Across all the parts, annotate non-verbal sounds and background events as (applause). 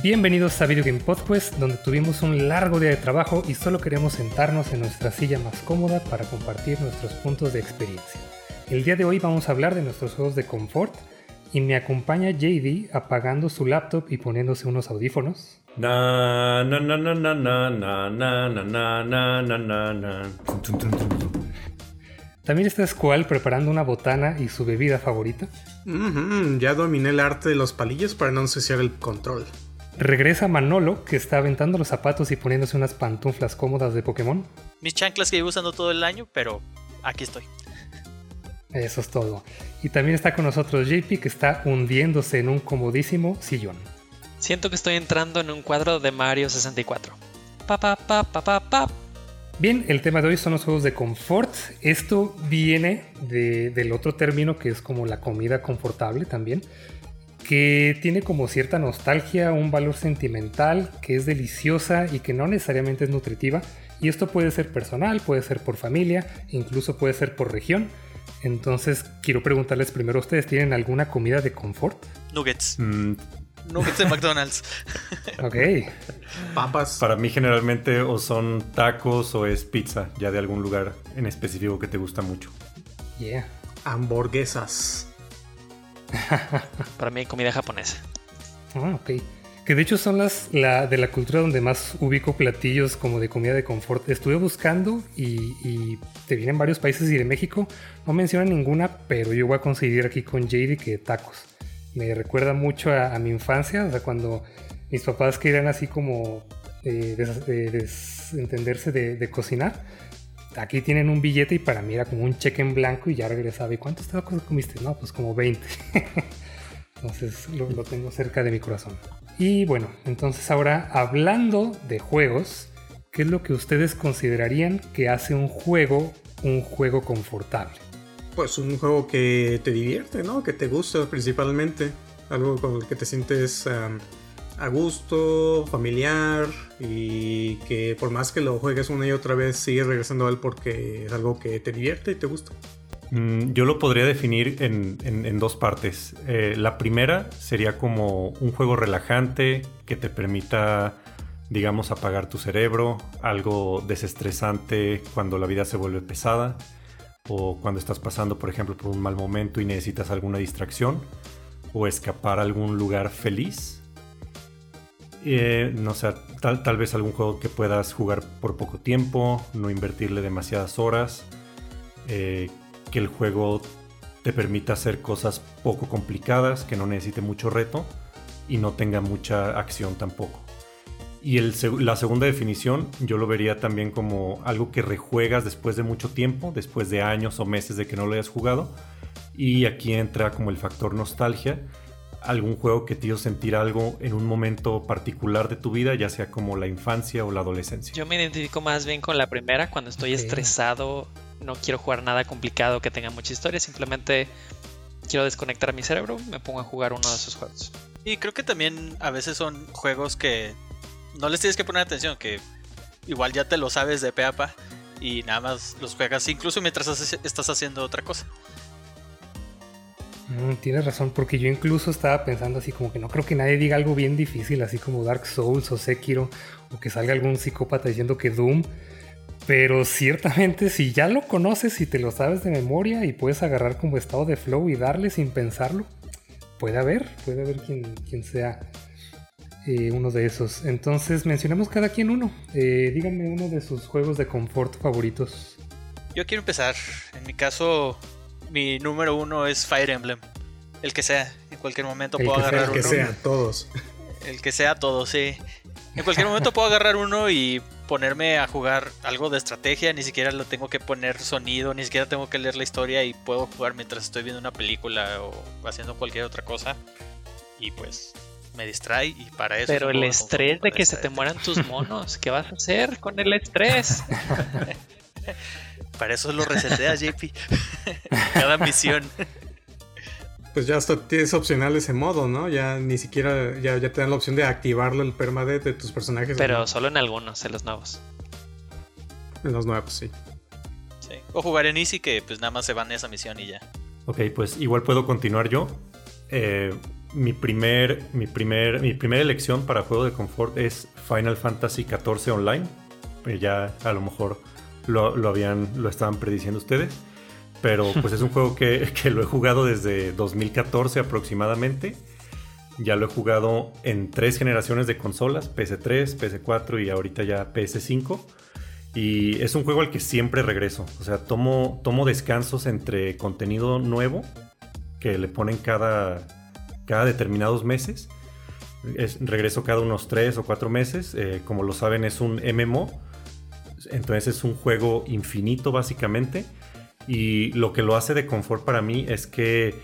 Bienvenidos a Video Game Podcast, donde tuvimos un largo día de trabajo y solo queremos sentarnos en nuestra silla más cómoda para compartir nuestros puntos de experiencia. El día de hoy vamos a hablar de nuestros juegos de confort y me acompaña JD apagando su laptop y poniéndose unos audífonos. Na, na, na, na, na, na, na, na, na, na, na, na, na. También está Squall preparando una botana y su bebida favorita. Ujú, ya dominé el arte de los palillos para no ensuciar el control. Regresa Manolo, que está aventando los zapatos y poniéndose unas pantuflas cómodas de Pokémon. Mis chanclas que llevo usando todo el año, pero aquí estoy. Eso es todo. Y también está con nosotros JP, que está hundiéndose en un comodísimo sillón. Siento que estoy entrando en un cuadro de Mario 64. Pa pa pa pa pa pa. Bien, el tema de hoy son los juegos de confort. Esto viene de- del otro término que es como la comida confortable también, que tiene como cierta nostalgia, un valor sentimental, que es deliciosa y que no necesariamente es nutritiva. Y esto puede ser personal, puede ser por familia, incluso puede ser por región. Entonces quiero preguntarles primero, ¿ustedes tienen alguna comida de confort? Nuggets. Mm, Nuggets de (laughs) McDonald's. Ok, Papas. para mí generalmente o son tacos o es pizza, ya de algún lugar en específico que te gusta mucho. yeah. Hamburguesas. Para mí, comida japonesa. Ah, ok. Que de hecho son las la, de la cultura donde más ubico platillos como de comida de confort. Estuve buscando y, y te vienen varios países y de México. No mencionan ninguna, pero yo voy a coincidir aquí con JD que tacos. Me recuerda mucho a, a mi infancia, o sea, cuando mis papás querían así como eh, des- eh, desentenderse de, de cocinar. Aquí tienen un billete y para mí era como un cheque en blanco y ya regresaba. ¿Y cuántos tacos comiste? No, pues como 20. (laughs) Entonces lo, tengo cerca de mi corazón. Y bueno, entonces ahora hablando de juegos, ¿qué es lo que ustedes considerarían que hace un juego un juego confortable? Pues un juego que te divierte, ¿no? Que te gusta principalmente. Algo con el que te sientes a gusto, familiar y que por más que lo juegues una y otra vez sigues regresando a él porque es algo que te divierte y te gusta. Mm, yo lo podría definir en, en- dos partes. Eh, la primera sería como un juego relajante que te permita, digamos, apagar tu cerebro, algo desestresante cuando la vida se vuelve pesada o cuando estás pasando, por ejemplo, por un mal momento y necesitas alguna distracción o escapar a algún lugar feliz. Eh, no sé, tal, tal vez algún juego que puedas jugar por poco tiempo, no invertirle demasiadas horas. eh, que el juego te permita hacer cosas poco complicadas, que no necesite mucho reto y no tenga mucha acción tampoco. Y el la segunda definición yo lo vería también como algo que rejuegas después de mucho tiempo, después de años o meses de que no lo hayas jugado. Y aquí entra como el factor nostalgia, algún juego que te hizo sentir algo en un momento particular de tu vida, ya sea como la infancia o la adolescencia. Yo me identifico más bien con la primera, cuando estoy Ok. estresado, no quiero jugar nada complicado que tenga mucha historia, simplemente quiero desconectar mi cerebro, me pongo a jugar uno de esos juegos. Y creo que también a veces son juegos que no les tienes que poner atención, que igual ya te lo sabes de pe a pa y nada más los juegas incluso mientras haces- estás haciendo otra cosa. Mm, tienes razón, porque yo incluso estaba pensando así como que no creo que nadie diga algo bien difícil, así como Dark Souls o Sekiro, o que salga algún psicópata diciendo que Doom. Pero ciertamente si ya lo conoces y te lo sabes de memoria y puedes agarrar como estado de flow y darle sin pensarlo, puede haber, puede haber quien, sea eh, uno de esos. Entonces mencionemos cada quien uno. Eh, díganme uno de sus juegos de confort favoritos. Yo quiero empezar. En mi caso, mi número uno es Fire Emblem. El que sea. En cualquier momento El puedo que sea, agarrar El que uno. sea, todos. El que sea todo, sí. En cualquier momento puedo agarrar uno y ponerme a jugar algo de estrategia. Ni siquiera lo tengo que poner sonido, ni siquiera tengo que leer la historia y puedo jugar mientras estoy viendo una película o haciendo cualquier otra cosa. Y pues me distrae y para eso. es Pero el estrés de que se te mueran tus monos, ¿qué vas a hacer con el estrés? (laughs) Para eso lo reseteas, (laughs) JP. Cada misión. Pues ya hasta tienes opcional ese modo, ¿no? Ya ni siquiera, ya, ya te dan la opción de activarlo el permadeath de tus personajes. Pero ¿no? solo en algunos, en los nuevos. En los nuevos, sí. Sí. O jugar en Easy que pues nada más se van a esa misión y ya. Ok, pues igual puedo continuar yo. Eh, mi primer, mi primer, mi primera elección para juego de confort es Final Fantasy XIV Online. Eh, ya a lo mejor lo, habían, lo estaban prediciendo ustedes. Pero (laughs) pues es un juego que, (laughs) que, lo he jugado desde 2014 aproximadamente. Ya lo he jugado en tres generaciones de consolas, PS3, PS4 y ahorita ya PS5. Y es un juego al que siempre regreso. O sea, tomo, tomo descansos entre contenido nuevo que le ponen cada, cada determinados meses. regreso cada unos 3 o 4 meses. Eh, como lo saben, es un MMO. Entonces es un juego infinito básicamente. Y lo que lo hace de confort para mí es que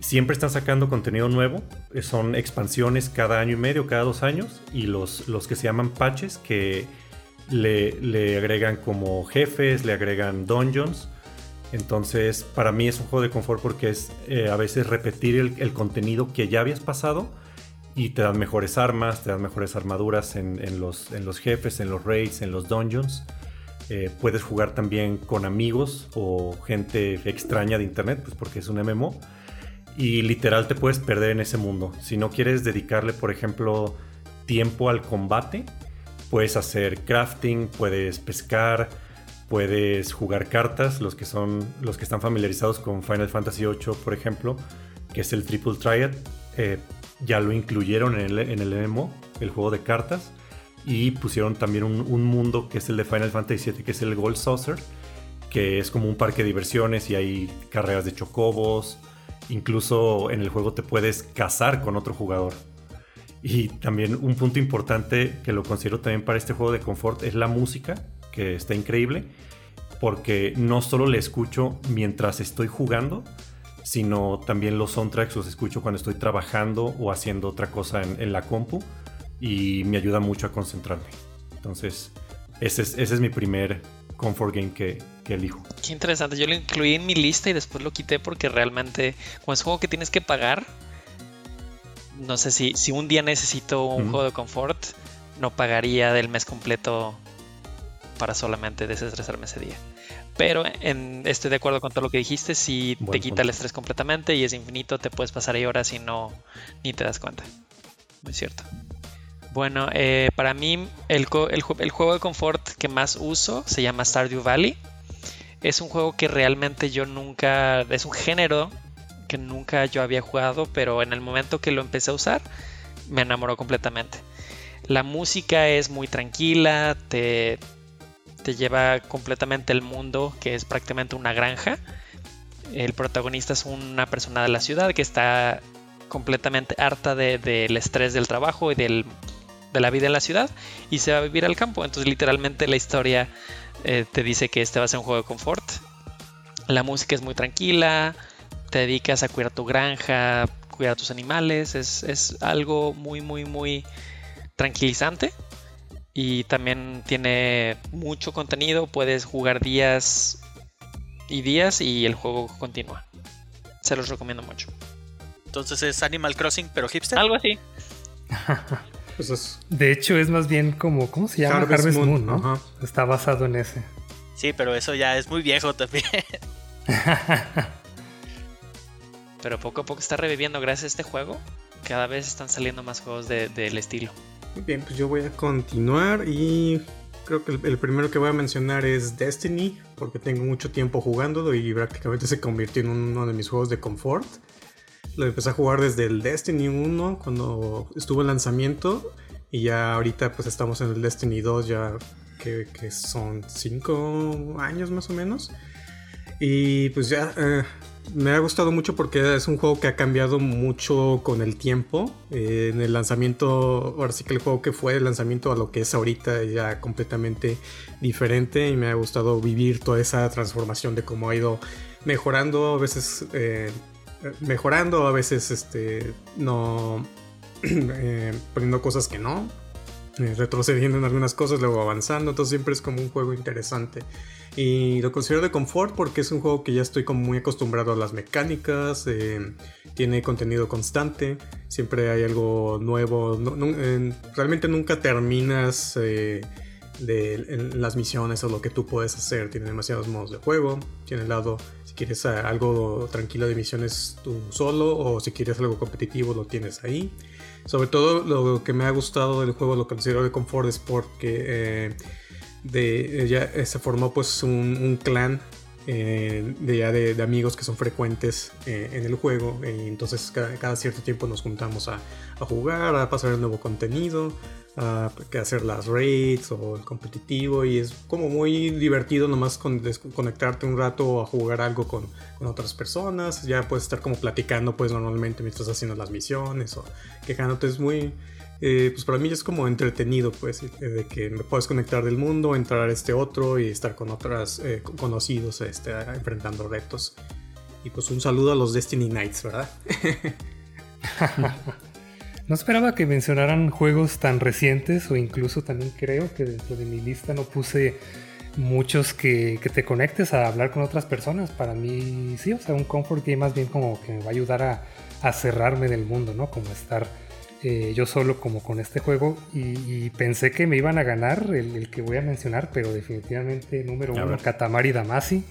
siempre están sacando contenido nuevo. Son expansiones cada año y medio, cada dos años. Y los, los que se llaman patches que le, agregan como jefes, le agregan dungeons. Entonces, para mí es un juego de confort porque es eh, a veces repetir el, contenido que ya habías pasado y te dan mejores armas, te dan mejores armaduras en, los, en los, jefes, en los raids, en los dungeons. Eh, puedes jugar también con amigos o gente extraña de internet, pues porque es un MMO. Y literal te puedes perder en ese mundo. Si no quieres dedicarle, por ejemplo, tiempo al combate, puedes hacer crafting, puedes pescar, puedes jugar cartas, los que son los que están familiarizados con Final Fantasy VIII, por ejemplo, que es el Triple Triad, eh, ya lo incluyeron en el, en el MMO, el juego de cartas, y pusieron también un, mundo que es el de Final Fantasy VII, que es el Gold Saucer, que es como un parque de diversiones y hay carreras de chocobos, incluso en el juego te puedes casar con otro jugador. Y también un punto importante que lo considero también para este juego de confort es la música, que está increíble, porque no solo le escucho mientras estoy jugando, sino también los soundtracks los escucho cuando estoy trabajando o haciendo otra cosa en, la compu y me ayuda mucho a concentrarme. Entonces, ese es, ese es mi primer comfort game que, que, elijo. Qué interesante, yo lo incluí en mi lista y después lo quité porque realmente, como es juego que tienes que pagar, no sé si, si un día necesito un juego de confort, no pagaría del mes completo para solamente desestresarme ese día. Pero estoy de acuerdo con todo lo que dijiste. Si te quita el estrés completamente y es infinito, te puedes pasar ahí horas y no ni te das cuenta. Muy cierto. Bueno, eh, para mí el, el, el, juego de confort que más uso se llama Stardew Valley. Es un juego que realmente yo nunca... Es un género que nunca yo había jugado, pero en el momento que lo empecé a usar, me enamoró completamente. La música es muy tranquila, te, te lleva completamente el mundo, que es prácticamente una granja. El protagonista es una persona de la ciudad que está completamente harta del estrés del trabajo y del, de la vida en la ciudad y se va a vivir al campo. Entonces literalmente la historia eh, te dice que este va a ser un juego de confort. La música es muy tranquila, te dedicas a cuidar tu granja, cuidar tus animales, es, algo muy, muy, muy tranquilizante. Y también tiene mucho contenido, puedes jugar días y días y el juego continúa. Se los recomiendo mucho. Entonces es Animal Crossing, pero hipster. Algo así. (laughs) Pues de hecho, es más bien como, ¿cómo se llama? Harvest, Moon, ¿no? Está basado en ese. Sí, pero eso ya es muy viejo también. (laughs) pero poco a poco está reviviendo gracias a este juego. Cada vez están saliendo más juegos del de, estilo. Muy bien, pues yo voy a continuar y creo que el, primero que voy a mencionar es Destiny, porque tengo mucho tiempo jugándolo y prácticamente se convirtió en uno de mis juegos de confort. Lo empecé a jugar desde el Destiny 1 cuando estuvo en lanzamiento y ya ahorita pues estamos en el Destiny 2 ya que, son 5 años más o menos. Y pues ya eh, me ha gustado mucho porque es un juego que ha cambiado mucho con el tiempo. Eh, en el lanzamiento, ahora sí que el juego que fue el lanzamiento a lo que es ahorita ya completamente diferente y me ha gustado vivir toda esa transformación de cómo ha ido mejorando, a veces eh, mejorando, a veces este, no (clears throat) eh, poniendo cosas que no, retrocediendo en algunas cosas, luego avanzando, entonces siempre es como un juego interesante. Y lo considero de confort porque es un juego que ya estoy como muy acostumbrado a las mecánicas, eh, tiene contenido constante, siempre hay algo nuevo, realmente nunca terminas eh, de las misiones o lo que tú puedes hacer. Tiene demasiados modos de juego. Tiene el lado, si quieres algo tranquilo de misiones tú solo o si quieres algo competitivo lo tienes ahí. Sobre todo lo que me ha gustado del juego, lo considero de confort es porque eh, de, ya se formó pues un clan eh, de ya de, amigos que son frecuentes eh, en el juego. y entonces cada, cierto tiempo nos juntamos a, jugar, a pasar el nuevo contenido, a, hacer las raids o el competitivo. Y es como muy divertido nomás con, conectarte un rato a jugar algo con, con, otras personas. Ya puedes estar como platicando pues normalmente mientras haciendo las misiones o quejándote. Es muy eh, pues para mí es como entretenido, pues, eh, de que me puedes conectar del mundo, entrar a este otro y estar con otros eh, conocidos este, enfrentando retos. Y pues un saludo a los Destiny Knights, ¿verdad? (laughs) no esperaba que mencionaran juegos tan recientes o incluso también creo que dentro de mi lista no puse muchos que, te conectes a hablar con otras personas. Para mí sí, o sea, un comfort game más bien como que me va a ayudar a cerrarme del mundo, ¿no? Como estar eh, yo solo como con este juego y, pensé que me iban a ganar el, que voy a mencionar, pero definitivamente número uno, Katamari Damacy.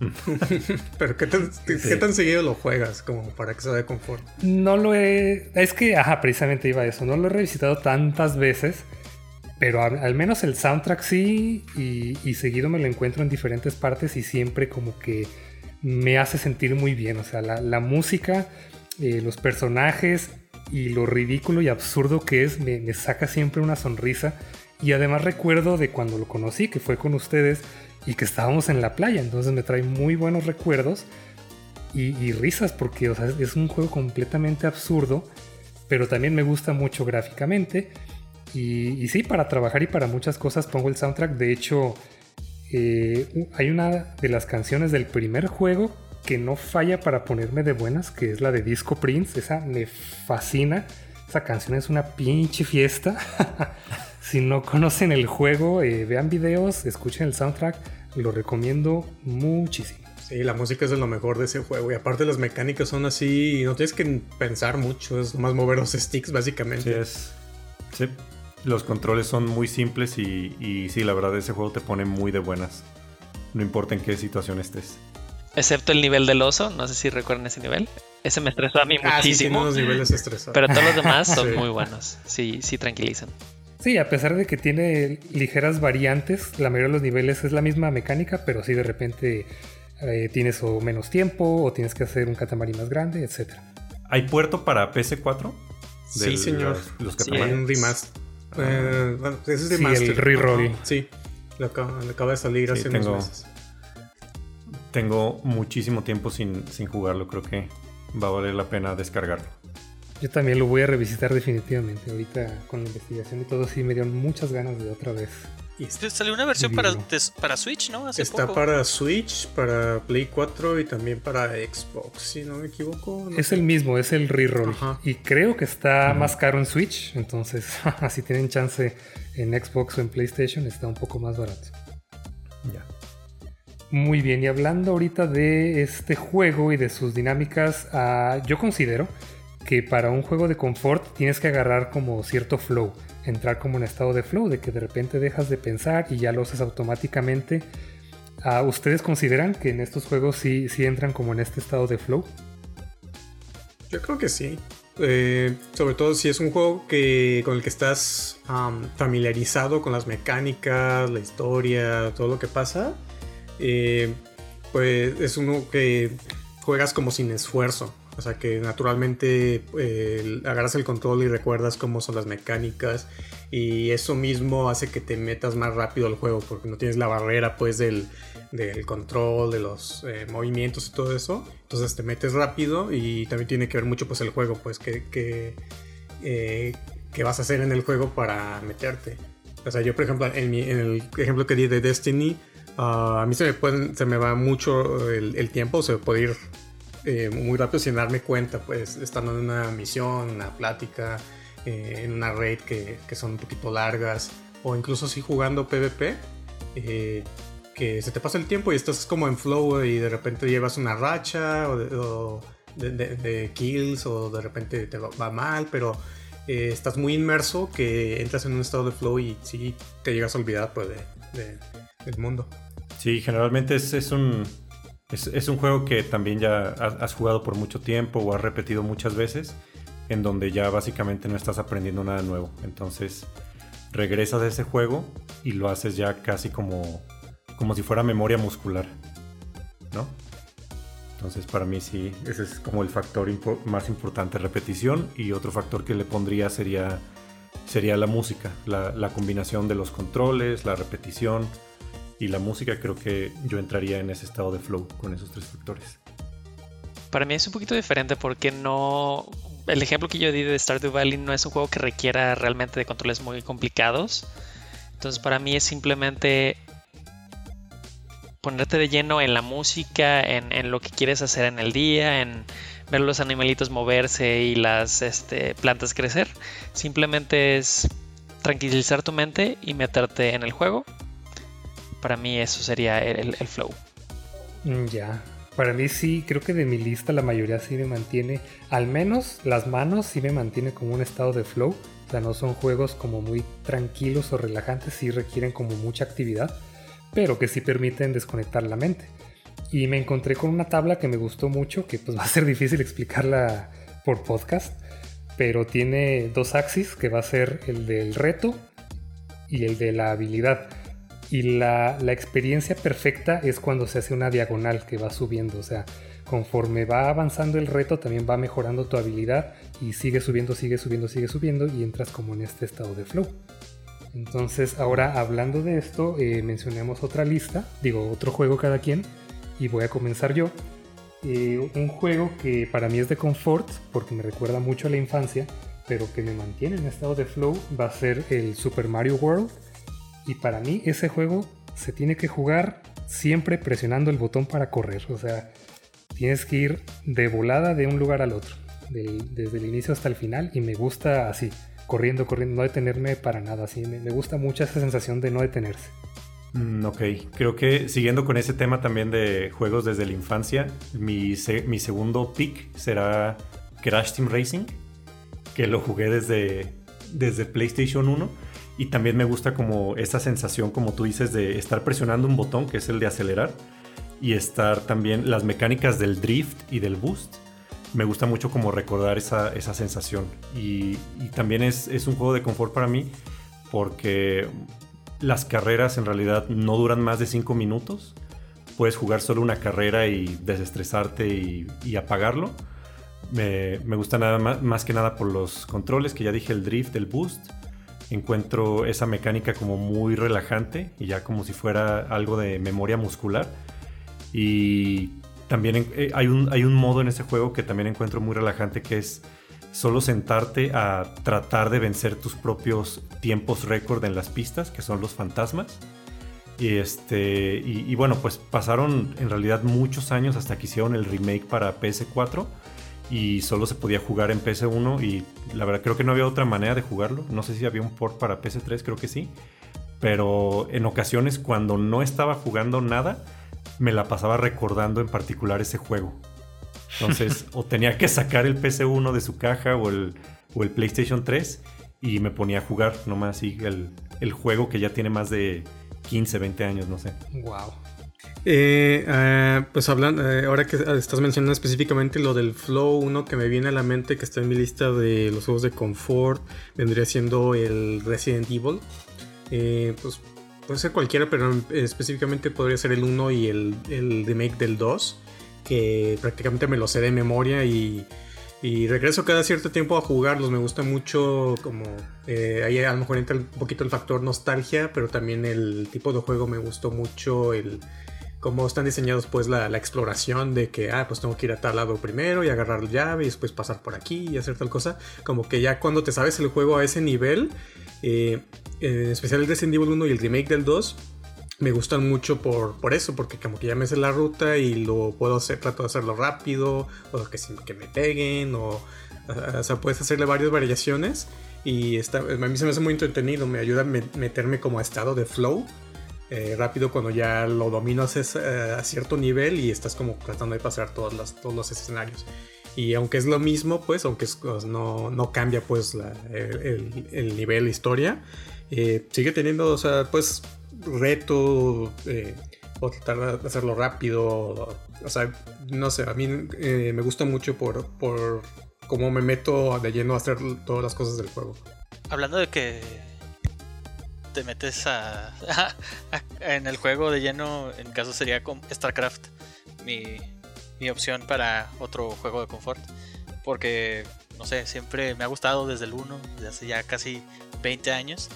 (laughs) pero ¿qué tan, seguido lo juegas como para que sea de confort? No lo he... Es que, ajá, precisamente iba a eso. No lo he revisitado tantas veces, pero al, menos el soundtrack sí y, seguido me lo encuentro en diferentes partes y siempre como que me hace sentir muy bien. O sea, la, música, eh, los personajes y lo ridículo y absurdo que es me, saca siempre una sonrisa. Y además recuerdo de cuando lo conocí, que fue con ustedes y que estábamos en la playa. Entonces me trae muy buenos recuerdos y, risas porque es un juego completamente absurdo, pero también me gusta mucho gráficamente. Y, sí, para trabajar y para muchas cosas pongo el soundtrack. De hecho, eh, hay una de las canciones del primer juego que no falla para ponerme de buenas, que es la de Disco Prince. Esa me fascina. Esa canción es una pinche fiesta. (laughs) si no conocen el juego, eh, vean videos, escuchen el soundtrack. Lo recomiendo muchísimo. Sí, la música es de lo mejor de ese juego. Y aparte las mecánicas son así, no tienes que pensar mucho, es nomás mover los sticks básicamente. Sí, es. Sí, los controles son muy simples y, y sí, la verdad ese juego te pone muy de buenas. No importa en qué situación estés. Excepto el nivel del oso, no sé si recuerdan ese nivel. Ese me estresó a mí ah, muchísimo. Sí, niveles estresados. Pero todos los demás (laughs) son muy buenos. Sí, sí tranquilizan. Sí, a pesar de que tiene ligeras variantes, la mayoría de los niveles es la misma mecánica, pero sí de repente eh, tienes o menos tiempo o tienes que hacer un catamarí más grande, etc. ¿Hay puerto para PS4? Sí, señor. Los, los un remaster. Eh, bueno, ese es de sí, el reroll. Sí, acaba, de salir hace unos meses. Tengo muchísimo tiempo sin, sin jugarlo, creo que va a valer la pena descargarlo. Yo también lo voy a revisitar definitivamente. Ahorita con la investigación y todo sí me dieron muchas ganas de otra vez. Y salió una versión para, para Switch, ¿no? Está para Switch, para Play 4 y también para Xbox, si no me equivoco. es el mismo, es el reroll. Y creo que está más caro en Switch, entonces (laughs) si tienen chance en Xbox o en PlayStation está un poco más barato. Muy bien, y hablando ahorita de este juego y de sus dinámicas, ah, yo considero que para un juego de confort tienes que agarrar como cierto flow, entrar como en estado de flow, de que de repente dejas de pensar y ya lo haces automáticamente. Ah, ¿Ustedes consideran que en estos juegos sí, sí entran como en este estado de flow? Yo creo que sí. Eh, sobre todo si es un juego que, con el que estás familiarizado con las mecánicas, la historia, todo lo que pasa eh, pues es uno que juegas como sin esfuerzo. O sea que naturalmente eh, agarras el control y recuerdas cómo son las mecánicas y eso mismo hace que te metas más rápido al juego porque no tienes la barrera pues del, control, de los eh, movimientos y todo eso. Entonces te metes rápido y también tiene que ver mucho pues el juego pues que, que, vas a hacer en el juego para meterte. O sea yo por ejemplo en, en el ejemplo que di de Destiny Ah, a mí se me, pueden, se me va mucho el, tiempo, se puede ir eh, muy rápido sin darme cuenta, pues estando en una misión, una plática, eh, en una raid que, son un poquito largas, o incluso si jugando PvP, eh, que se te pasa el tiempo y estás como en flow y de repente llevas una racha o de, kills o de repente te va, mal, pero estás muy inmerso que entras en un estado de flow y sí te llegas a olvidar pues, de, del mundo. Sí, generalmente es, es un, es, un juego que también ya has jugado por mucho tiempo o has repetido muchas veces, en donde ya básicamente no estás aprendiendo nada nuevo. Entonces regresas a ese juego y lo haces ya casi como, como si fuera memoria muscular, ¿no? Entonces para mí sí, ese es como el factor más importante, repetición. Y otro factor que le pondría sería, sería la música, la, combinación de los controles, la repetición y la música. Creo que yo entraría en ese estado de flow con esos tres factores. Para mí es un poquito diferente porque no... El ejemplo que yo di de Stardew Valley no es un juego que requiera realmente de controles muy complicados. Entonces para mí es simplemente ponerte de lleno en la música, en, lo que quieres hacer en el día, en ver los animalitos moverse y las este, plantas crecer. Simplemente es tranquilizar tu mente y meterte en el juego. Para mí eso sería el, flow. Mm, ya. Para mí sí, creo que de mi lista la mayoría sí me mantiene, al menos las manos sí me mantiene como un estado de flow. O sea, no son juegos como muy tranquilos o relajantes, sí requieren como mucha actividad pero que sí permiten desconectar la mente. Y me encontré con una tabla que me gustó mucho, que pues (laughs) va a ser difícil explicarla por podcast, pero tiene dos axis, que va a ser el del reto y el de la habilidad. Y la, experiencia perfecta es cuando se hace una diagonal que va subiendo, o sea, conforme va avanzando el reto también va mejorando tu habilidad y sigue subiendo, sigue subiendo, sigue subiendo y entras como en este estado de flow. Entonces, ahora hablando de esto, eh, mencionemos otra lista, digo, otro juego cada quien, y voy a comenzar yo. Eh, un juego que para mí es de confort, porque me recuerda mucho a la infancia, pero que me mantiene en estado de flow, va a ser el Super Mario World. Y para mí ese juego se tiene que jugar siempre presionando el botón para correr. O sea, tienes que ir de volada de un lugar al otro, desde el inicio hasta el final, y me gusta así corriendo, corriendo, no detenerme para nada. Así me, gusta mucho esa sensación de no detenerse. Mm, ok, creo que siguiendo con ese tema también de juegos desde la infancia, mi, mi segundo pick será Crash Team Racing, que lo jugué desde, desde PlayStation 1 y también me gusta como esa sensación, como tú dices, de estar presionando un botón, que es el de acelerar, y estar también las mecánicas del drift y del boost me gusta mucho como recordar esa, sensación. Y, también es, un juego de confort para mí porque las carreras en realidad no duran más de 5 minutos. Puedes jugar solo una carrera y desestresarte y, apagarlo. Me, gusta nada más, más, que nada por los controles, que ya dije el drift, el boost. Encuentro esa mecánica como muy relajante y ya como si fuera algo de memoria muscular. Y también eh, hay, un, hay un modo en ese juego que también encuentro muy relajante que es solo sentarte a tratar de vencer tus propios tiempos récord en las pistas, que son los fantasmas. Y, este, y, bueno, pues pasaron en realidad muchos años hasta que hicieron el remake para PS4 y solo se podía jugar en PS1 y la verdad creo que no había otra manera de jugarlo. No sé si había un port para PS3, creo que sí. Pero en ocasiones cuando no estaba jugando nada, me la pasaba recordando en particular ese juego. Entonces, (laughs) o tenía que sacar el PC1 de su caja o el, o el PlayStation 3 y me ponía a jugar nomás el, el juego que ya tiene más de 15, 20 años, no sé. Wow. Eh, eh, pues hablando, eh, ahora que estás mencionando específicamente lo del Flow, uno que me viene a la mente que está en mi lista de los juegos de confort, vendría siendo el Resident Evil. pues puede ser cualquiera, pero específicamente podría ser el 1 y el, el remake del 2, que prácticamente me lo sé de memoria y, y regreso cada cierto tiempo a jugarlos. Me gusta mucho como... Eh, ahí a lo mejor entra un poquito el factor nostalgia, pero también el tipo de juego me gustó mucho el cómo están diseñados pues la, la, exploración de que, ah, pues tengo que ir a tal lado primero y agarrar la llave y después pasar por aquí y hacer tal cosa. Como que ya cuando te sabes el juego a ese nivel, eh, en especial el Resident Evil 1 y el remake del 2, me gustan mucho por, por eso, porque como que ya me sé la ruta y lo puedo hacer, trato de hacerlo rápido, o que, que me peguen, o, o sea, puedes hacerle varias variaciones y está, a mí se me hace muy entretenido, me ayuda a meterme como a estado de flow. Eh, rápido cuando ya lo dominas eh, a cierto nivel y estás como tratando de pasar todos los escenarios. Y aunque es lo mismo, pues, aunque pues, no, no, cambia pues el, el, nivel, la historia, eh, sigue teniendo, o sea, pues, reto, eh, o tratar de hacerlo rápido, o sea, no sé, a mí eh, me gusta mucho por, por cómo me meto de lleno a hacer todas las cosas del juego. Hablando de que te metes a, en el juego de lleno, en caso sería con StarCraft, mi, mi opción para otro juego de confort. Porque, no sé, siempre me ha gustado desde el 1, desde hace ya casi 20 años.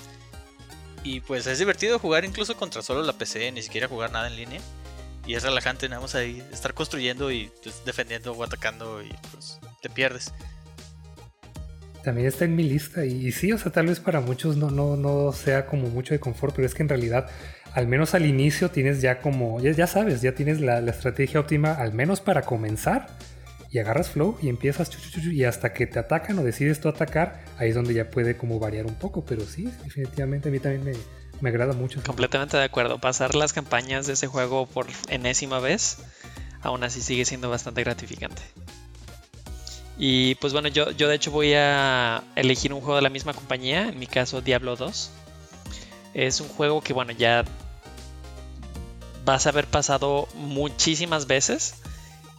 Y pues es divertido jugar incluso contra solo la PC, ni siquiera jugar nada en línea. Y es relajante, nada más ahí estar construyendo y pues, defendiendo o atacando y pues te pierdes. También está en mi lista y, sí, o sea, tal vez para muchos no, no, no sea como mucho de confort, pero es que en realidad, al menos al inicio tienes ya como, ya, sabes, ya tienes la, estrategia óptima, al menos para comenzar, y agarras flow y empiezas y hasta que te atacan o decides tú atacar, ahí es donde ya puede como variar un poco, pero sí, definitivamente a mí también me, me agrada mucho. Completamente de acuerdo, pasar las campañas de ese juego por enésima vez, aún así sigue siendo bastante gratificante. Y pues bueno, yo, yo de hecho voy a elegir un juego de la misma compañía, en mi caso Diablo 2. Es un juego que bueno, ya vas a haber pasado muchísimas veces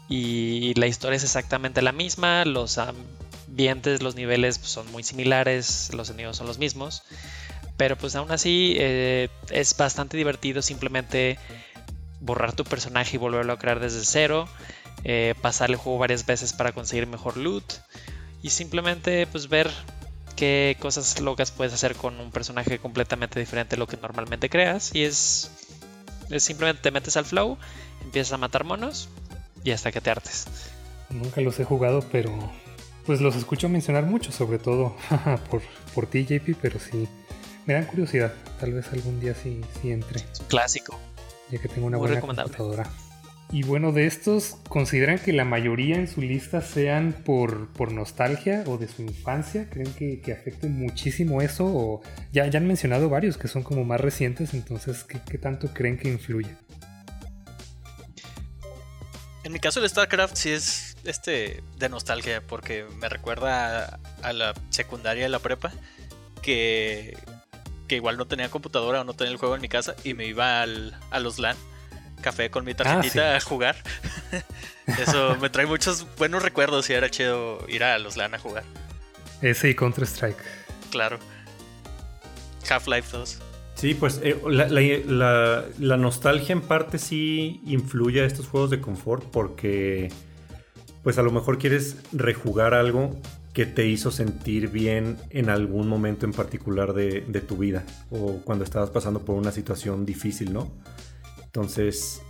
y la historia es exactamente la misma, los ambientes, los niveles pues, son muy similares, los enemigos son los mismos, pero pues aún así eh, es bastante divertido simplemente borrar tu personaje y volverlo a crear desde cero eh, pasar el juego varias veces para conseguir mejor loot y simplemente pues ver qué cosas locas puedes hacer con un personaje completamente diferente a lo que normalmente creas y es, simplemente te metes al flow, empiezas a matar monos y hasta que te hartes. Nunca los he jugado, pero pues los escucho mencionar mucho, sobre todo (laughs) por, por ti, JP, pero sí, me dan curiosidad. Tal vez algún día sí, sí entre. Es un clásico. Ya que tengo una buena computadora. Y bueno, de estos, ¿consideran que la mayoría en su lista sean por, por nostalgia o de su infancia? ¿Creen que, que afecte muchísimo eso? O ya, ya han mencionado varios que son como más recientes, entonces, ¿qué, tanto creen que influye? En mi caso el StarCraft sí es este de nostalgia porque me recuerda a, la secundaria y la prepa que, que igual no tenía computadora o no tenía el juego en mi casa y me iba al, a los LAN café con mi ah, tarjetita a jugar. (laughs) Eso me trae muchos buenos recuerdos y era chido ir a los LAN a jugar. Ese y Counter-Strike. Claro. Half-Life 2. Sí, pues eh, la, la, nostalgia en parte sí influye a estos juegos de confort porque pues a lo mejor quieres rejugar algo que te hizo sentir bien en algún momento en particular de, de tu vida o cuando estabas pasando por una situación difícil, ¿no? Entonces,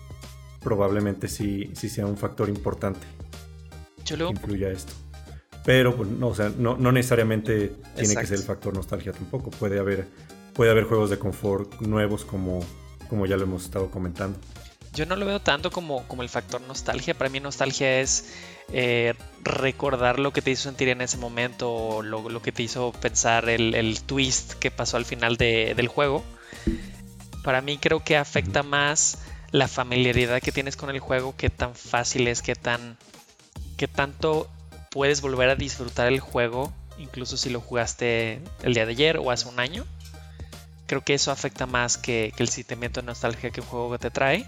probablemente sí, sí sea un factor importante que incluya esto. Pero pues, no, o sea, no, necesariamente tiene que ser el factor nostalgia tampoco. Puede haber, puede haber juegos de confort nuevos como, como ya lo hemos estado comentando. Yo no lo veo tanto como, como el factor nostalgia. Para mí nostalgia es eh, recordar lo que te hizo sentir en ese momento o lo, que te hizo pensar el, twist que pasó al final del juego. Para mí creo que afecta más la familiaridad que tienes con el juego, qué tan fácil es, qué tan qué tanto puedes volver a disfrutar el juego, incluso si lo jugaste el día de ayer o hace un año. Creo que eso afecta más que, el sentimiento de nostalgia que un juego te trae.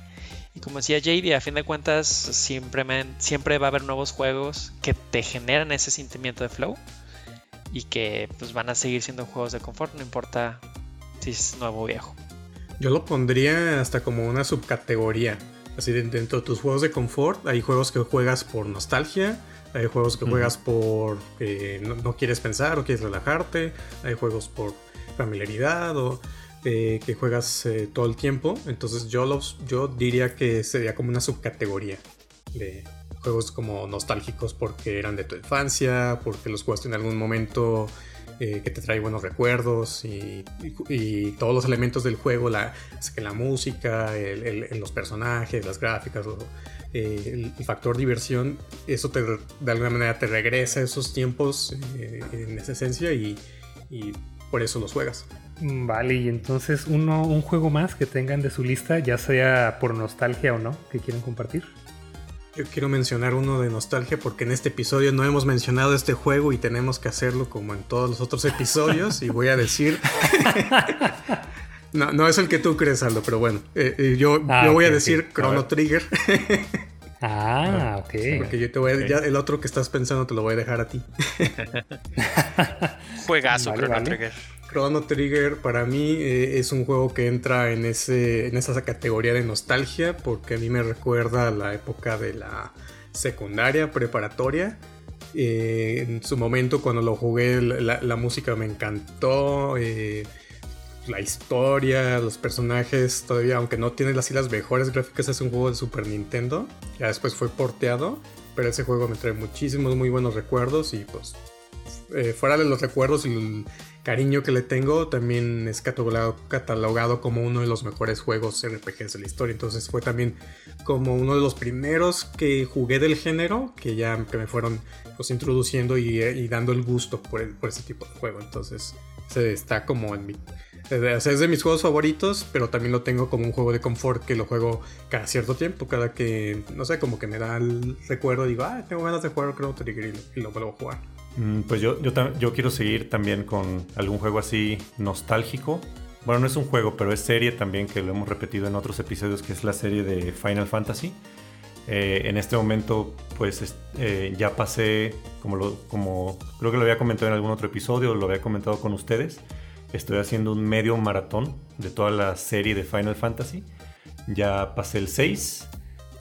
Y como decía JD, a fin de cuentas siempre, siempre va a haber nuevos juegos que te generan ese sentimiento de flow y que pues van a seguir siendo juegos de confort, no importa si es nuevo o viejo. Yo lo pondría hasta como una subcategoría. Así dentro de tus juegos de confort hay juegos que juegas por nostalgia, hay juegos que juegas por que no, quieres pensar o quieres relajarte, hay juegos por familiaridad o eh, que juegas eh, todo el tiempo. Entonces yo, los, yo diría que sería como una subcategoría de juegos como nostálgicos porque eran de tu infancia, porque los jugaste en algún momento eh, que te trae buenos recuerdos y, todos los elementos del juego, la, la música, los personajes, las gráficas, eh, el, factor diversión, eso te, de alguna manera te regresa a esos tiempos eh, en esa esencia y, por eso los juegas. Vale, y entonces uno, un juego más que tengan de su lista, ya sea por nostalgia o no, que quieran compartir. Yo quiero mencionar uno de nostalgia porque en este episodio no hemos mencionado este juego y tenemos que hacerlo como en todos los otros episodios. y voy a decir. (laughs) no, no es el que tú crees, Aldo, pero bueno. Eh, eh, yo, ah, yo voy a decir Chrono Trigger. ah, ok. Porque yo te voy a, ya el otro que estás pensando te lo voy a dejar a ti. (laughs) Juegazo, Chrono Trigger. Chrono Trigger para mí eh, es un juego que entra en, ese, en esa categoría de nostalgia porque a mí me recuerda a la época de la secundaria, preparatoria. Eh, en su momento cuando lo jugué la, música me encantó, eh, la historia, los personajes, todavía aunque no tiene las, las mejores gráficas es un juego de Super Nintendo, ya después fue porteado, pero ese juego me trae muchísimos muy buenos recuerdos y pues fuera de los recuerdos y cariño que le tengo, también es catalogado, catalogado, como uno de los mejores juegos RPGs de la historia. Entonces fue también como uno de los primeros que jugué del género, que ya que me fueron pues, introduciendo y, dando el gusto por, ese tipo de juego. Entonces se está como en mi... es de mis juegos favoritos, pero también lo tengo como un juego de confort que lo juego cada cierto tiempo, cada que, no sé, como que me da el recuerdo, digo, ah, tengo ganas de jugar Chrono Trigger y lo vuelvo a jugar. Mm, pues yo, yo, quiero seguir también con algún juego así nostálgico. Bueno, no es un juego, pero es serie también que lo hemos repetido en otros episodios, que es la serie de Final Fantasy. Eh, en este momento, pues eh, ya pasé, como, como creo que lo había comentado en algún otro episodio, lo había comentado con ustedes. Estoy haciendo un medio maratón de toda la serie de Final Fantasy. Ya pasé el 6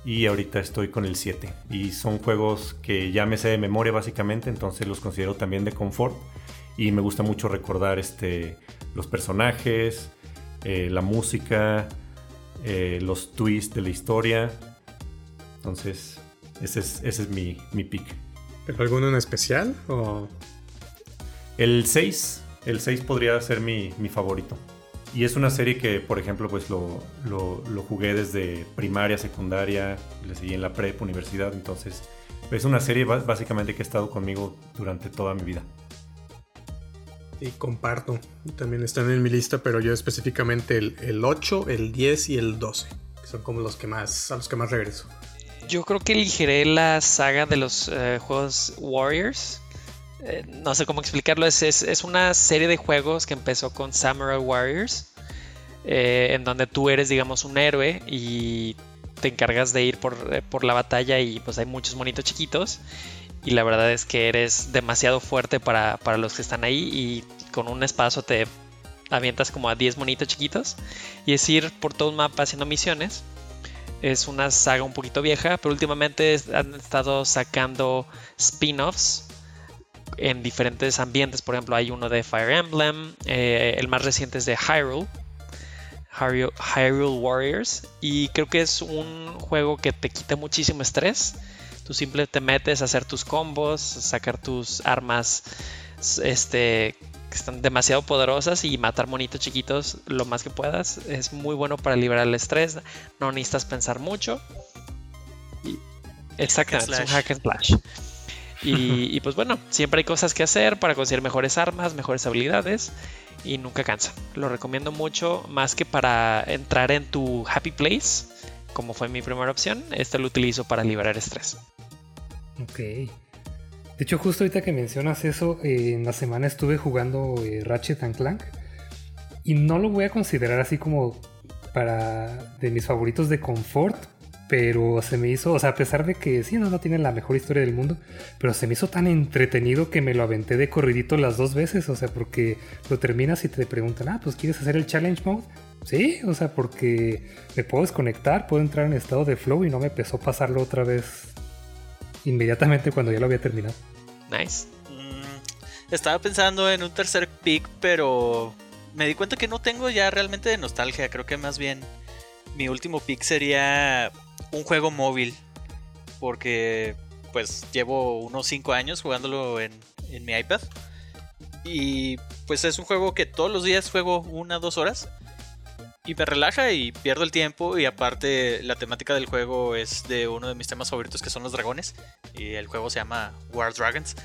y ahorita estoy con el 7. Y son juegos que ya me sé de memoria básicamente, entonces los considero también de confort. Y me gusta mucho recordar este, los personajes, eh, la música, eh, los twists de la historia. Entonces, ese es, ese es mi, mi pick. ¿Pero alguno en especial? O... El 6. El 6 podría ser mi, mi favorito. Y es una serie que, por ejemplo, pues lo, jugué desde primaria, secundaria, le seguí en la prep, universidad, entonces es una serie básicamente que ha estado conmigo durante toda mi vida. Y comparto, también están en mi lista, pero yo específicamente el, 8, el 10 y el 12, que son como los que más, a los que más regreso. Yo creo que elegiré la saga de los eh, juegos Warriors, eh, no sé cómo explicarlo, es, es, una serie de juegos que empezó con Samurai Warriors, eh, en donde tú eres, digamos, un héroe y te encargas de ir por, eh, por, la batalla y pues hay muchos monitos chiquitos y la verdad es que eres demasiado fuerte para, para los que están ahí y con un espacio te avientas como a 10 monitos chiquitos y es ir por todo un mapa haciendo misiones. Es una saga un poquito vieja, pero últimamente han estado sacando spin-offs en diferentes ambientes. Por ejemplo, hay uno de Fire Emblem, eh, el más reciente es de Hyrule, Hyrule Warriors, y creo que es un juego que te quita muchísimo estrés. Tú simplemente te metes a hacer tus combos, sacar tus armas este, que están demasiado poderosas y matar monitos chiquitos lo más que puedas. Es muy bueno para liberar el estrés, no necesitas pensar mucho. Exactamente, es un hack and slash. Y, pues bueno, siempre hay cosas que hacer para conseguir mejores armas, mejores habilidades y nunca cansa. Lo recomiendo mucho, más que para entrar en tu happy place, como fue mi primera opción, este lo utilizo para liberar estrés. Ok. De hecho, justo ahorita que mencionas eso, eh, en la semana estuve jugando eh, Ratchet and Clank y no lo voy a considerar así como para de mis favoritos de confort, pero se me hizo, o sea, a pesar de que sí, no, no tiene la mejor historia del mundo, pero se me hizo tan entretenido que me lo aventé de corridito las dos veces, o sea, porque lo terminas y te preguntan, ah, pues quieres hacer el challenge mode. Sí, o sea, porque me puedo desconectar, puedo entrar en estado de flow y no me empezó a pasarlo otra vez inmediatamente cuando ya lo había terminado. Nice. Mm, estaba pensando en un tercer pick, pero me di cuenta que no tengo ya realmente de nostalgia. Creo que más bien mi último pick sería un juego móvil. Porque pues llevo unos 5 años jugándolo en, mi iPad. Y pues es un juego que todos los días juego una o dos horas. Y me relaja y pierdo el tiempo. Y aparte la temática del juego es de uno de mis temas favoritos que son los dragones. Y el juego se llama War Dragons.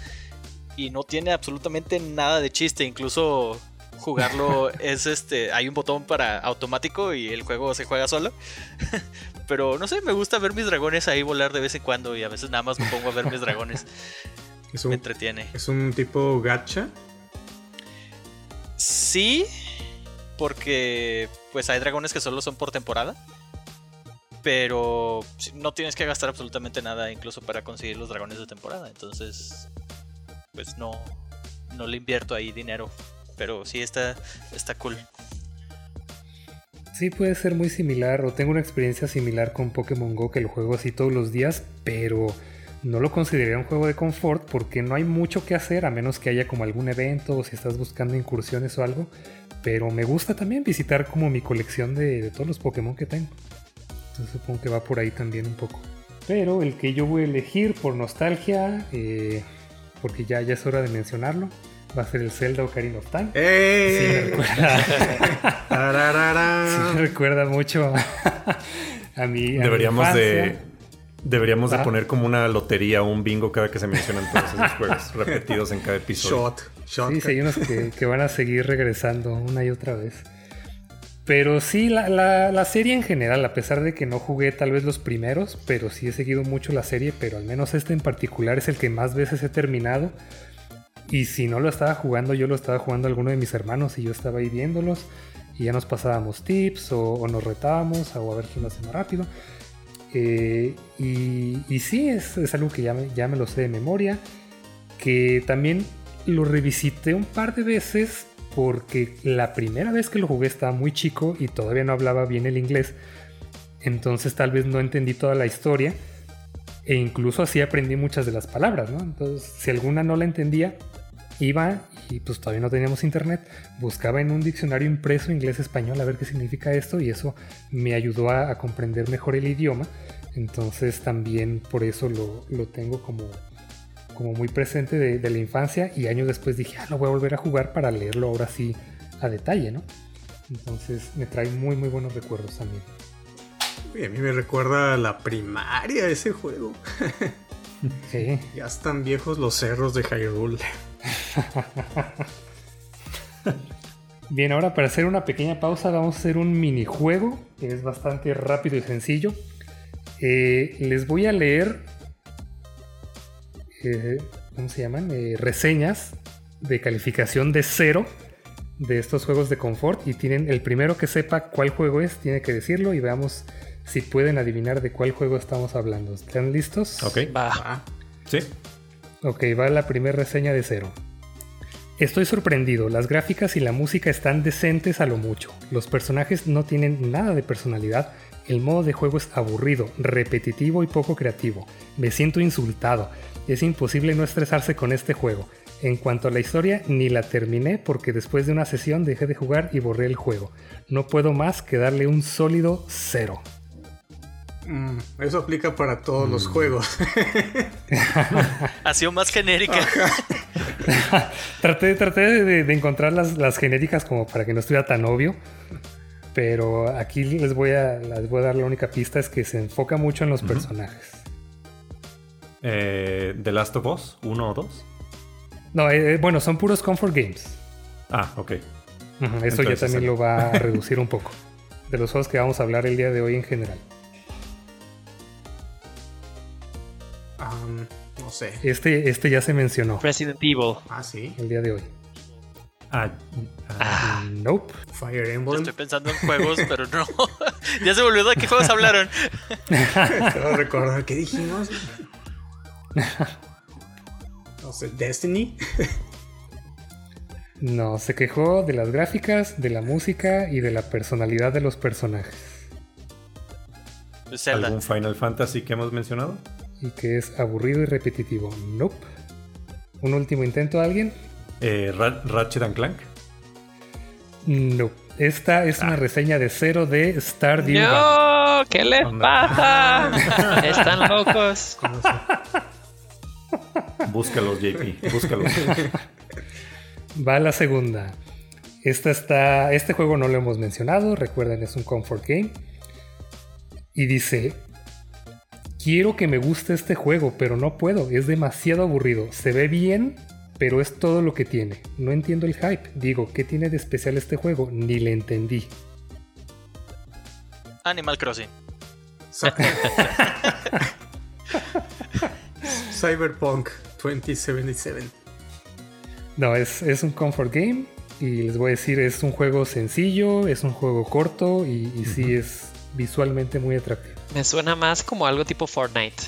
Y no tiene absolutamente nada de chiste. Incluso jugarlo (laughs) es este, hay un botón para automático y el juego se juega solo. (laughs) Pero no sé, me gusta ver mis dragones ahí volar de vez en cuando y a veces nada más me pongo a ver mis dragones. (laughs) me entretiene. ¿Es un tipo gacha? Sí, porque pues hay dragones que solo son por temporada. Pero no tienes que gastar absolutamente nada incluso para conseguir los dragones de temporada. Entonces, pues no, no le invierto ahí dinero. Pero sí está, está cool. Sí, puede ser muy similar. O tengo una experiencia similar con Pokémon Go que lo juego así todos los días. Pero no lo consideraría un juego de confort porque no hay mucho que hacer a menos que haya como algún evento o si estás buscando incursiones o algo. Pero me gusta también visitar como mi colección de, todos los Pokémon que tengo. Supongo que va por ahí también un poco. Pero el que yo voy a elegir por nostalgia, eh, porque ya es hora de mencionarlo, va a ser el Zelda Ocarina of Time. ¡Eh! Sí, me recuerda, (laughs) sí, me recuerda mucho a, mí. Deberíamos de Deberíamos de poner como una lotería o un bingo cada que se mencionan todos esos (laughs) juegos repetidos en cada episodio. Shot, Sí, hay unos que, van a seguir regresando una y otra vez. Pero sí, la, la, serie en general, a pesar de que no jugué tal vez los primeros, pero sí he seguido mucho la serie, pero al menos este en particular es el que más veces he terminado. Y si no lo estaba jugando, yo lo estaba jugando alguno de mis hermanos y yo estaba ahí viéndolos. Y ya nos pasábamos tips o, nos retábamos o a ver quién lo hace más rápido. Eh, y, y, sí, es, es, algo que ya me, ya me lo sé de memoria. Que también lo revisité un par de veces porque la primera vez que lo jugué estaba muy chico y todavía no hablaba bien el inglés. Entonces tal vez no entendí toda la historia. E incluso así aprendí muchas de las palabras, ¿no? Entonces, si alguna no la entendía, iba y pues todavía no teníamos internet, buscaba en un diccionario impreso inglés-español a ver qué significa esto y eso me ayudó a, comprender mejor el idioma. Entonces también por eso lo, tengo como, como muy presente de, la infancia y años después dije, ah, lo voy a volver a jugar para leerlo ahora sí a detalle, ¿no? Entonces me trae muy muy buenos recuerdos también. a mí me recuerda a la primaria ese juego. sí. (laughs) Ya están viejos los cerros de Hyrule. (laughs) Bien, ahora para hacer una pequeña pausa vamos a hacer un minijuego que es bastante rápido y sencillo. Eh, les voy a leer, eh, ¿cómo se llaman? Eh, reseñas de calificación de cero de estos juegos de confort y tienen el primero que sepa cuál juego es, tiene que decirlo y veamos si pueden adivinar de cuál juego estamos hablando. ¿Están listos? Ok. Va. Sí. Ok, va la primera reseña de cero. Estoy sorprendido, las gráficas y la música están decentes a lo mucho. Los personajes no tienen nada de personalidad, el modo de juego es aburrido, repetitivo y poco creativo. Me siento insultado. Es imposible no estresarse con este juego. En cuanto a la historia, ni la terminé porque después de una sesión dejé de jugar y borré el juego. No puedo más que darle un sólido cero. Mm, eso aplica para todos los mm. juegos. (laughs) ha sido más genérica. (laughs) traté de, encontrar las, genéricas como para que no estuviera tan obvio. Pero aquí les voy, a, les voy a dar la única pista, es que se enfoca mucho en los personajes. Eh, ¿The Last of Us? ¿Uno o dos? No, eh, bueno, son puros comfort games. Ah, ok. eso ya también lo va a (laughs) reducir un poco. De los juegos que vamos a hablar el día de hoy en general. No sé. Este, este ya se mencionó. Resident Evil. Ah, sí. El día de hoy. Ah, ah. nope. Fire Emblem. Estoy pensando en juegos, (laughs) pero no. (laughs) ya se volvió de qué juegos hablaron. (laughs) Quiero recordar qué dijimos. no sé, Destiny. no, se quejó de las gráficas, de la música y de la personalidad de los personajes. ¿Algún Final Fantasy que hemos mencionado? Y que es aburrido y repetitivo. Nope. ¿Un último intento alguien? Eh, Ratchet and Clank. No. Esta es una ah. reseña de cero de Stardew ¡No! ¿Qué les pasa? (laughs) Están locos. Búscalos, JP. Búscalos. (laughs) Va la segunda. Esta está, este juego no lo hemos mencionado. Recuerden, es un comfort game. Y dice: Quiero que me guste este juego, pero no puedo. Es demasiado aburrido. Se ve bien, pero es todo lo que tiene. No entiendo el hype. Digo, ¿qué tiene de especial este juego? Ni le entendí. Animal Crossing. (laughs) Cyberpunk 2077. No, es, es, un comfort game. Y les voy a decir, es un juego sencillo, es un juego corto y, y sí es visualmente muy atractivo. Me suena más como algo tipo Fortnite.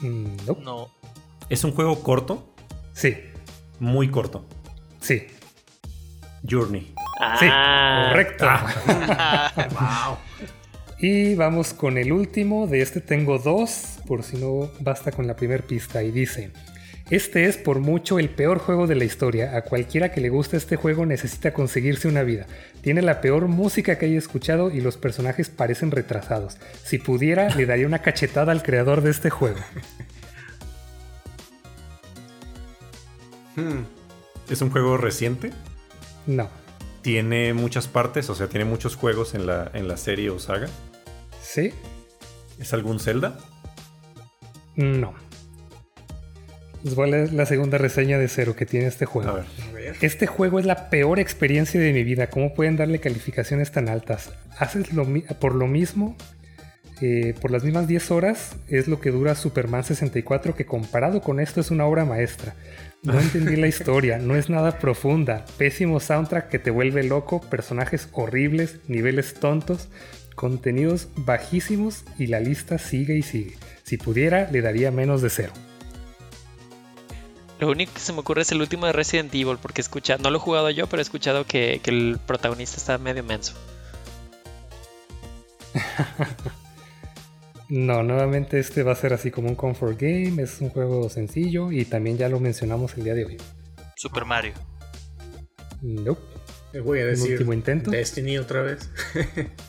Mm, nope. No. ¿Es un juego corto? Sí, Muy corto. sí, Journey. sí, Ah, correcto. (laughs) wow. Y vamos con el último. De este tengo dos, por si no basta con la primera pista. Y dice: Este es por mucho el peor juego de la historia. A cualquiera que le guste este juego necesita conseguirse una vida. Tiene la peor música que haya escuchado y los personajes parecen retrasados. Si pudiera, le daría una cachetada al creador de este juego. (laughs) Hmm. ¿Es un juego reciente? No, Tiene muchas partes, o sea, tiene muchos juegos en la, en la serie o saga. ¿sí? ¿Es algún Zelda? No. Les voy a leer la segunda reseña de cero que tiene este juego. A ver. Este juego es la peor experiencia de mi vida. ¿Cómo pueden darle calificaciones tan altas? Haces lo mi- por lo mismo, eh, por las mismas 10 horas, es lo que dura Superman 64, que comparado con esto es una obra maestra. No (laughs) entendí la historia, no es nada profunda. Pésimo soundtrack que te vuelve loco, personajes horribles, niveles tontos, contenidos bajísimos y la lista sigue y sigue. Si pudiera, le daría menos de cero. Lo único que se me ocurre es el último de Resident Evil, porque escucha, no lo he jugado yo, pero he escuchado que, que el protagonista está medio menso. (laughs) No, nuevamente este va a ser así como un comfort game, es un juego sencillo y también ya lo mencionamos el día de hoy. Super Mario. Nope. Voy a Un decir último intento. Destiny otra vez. (laughs)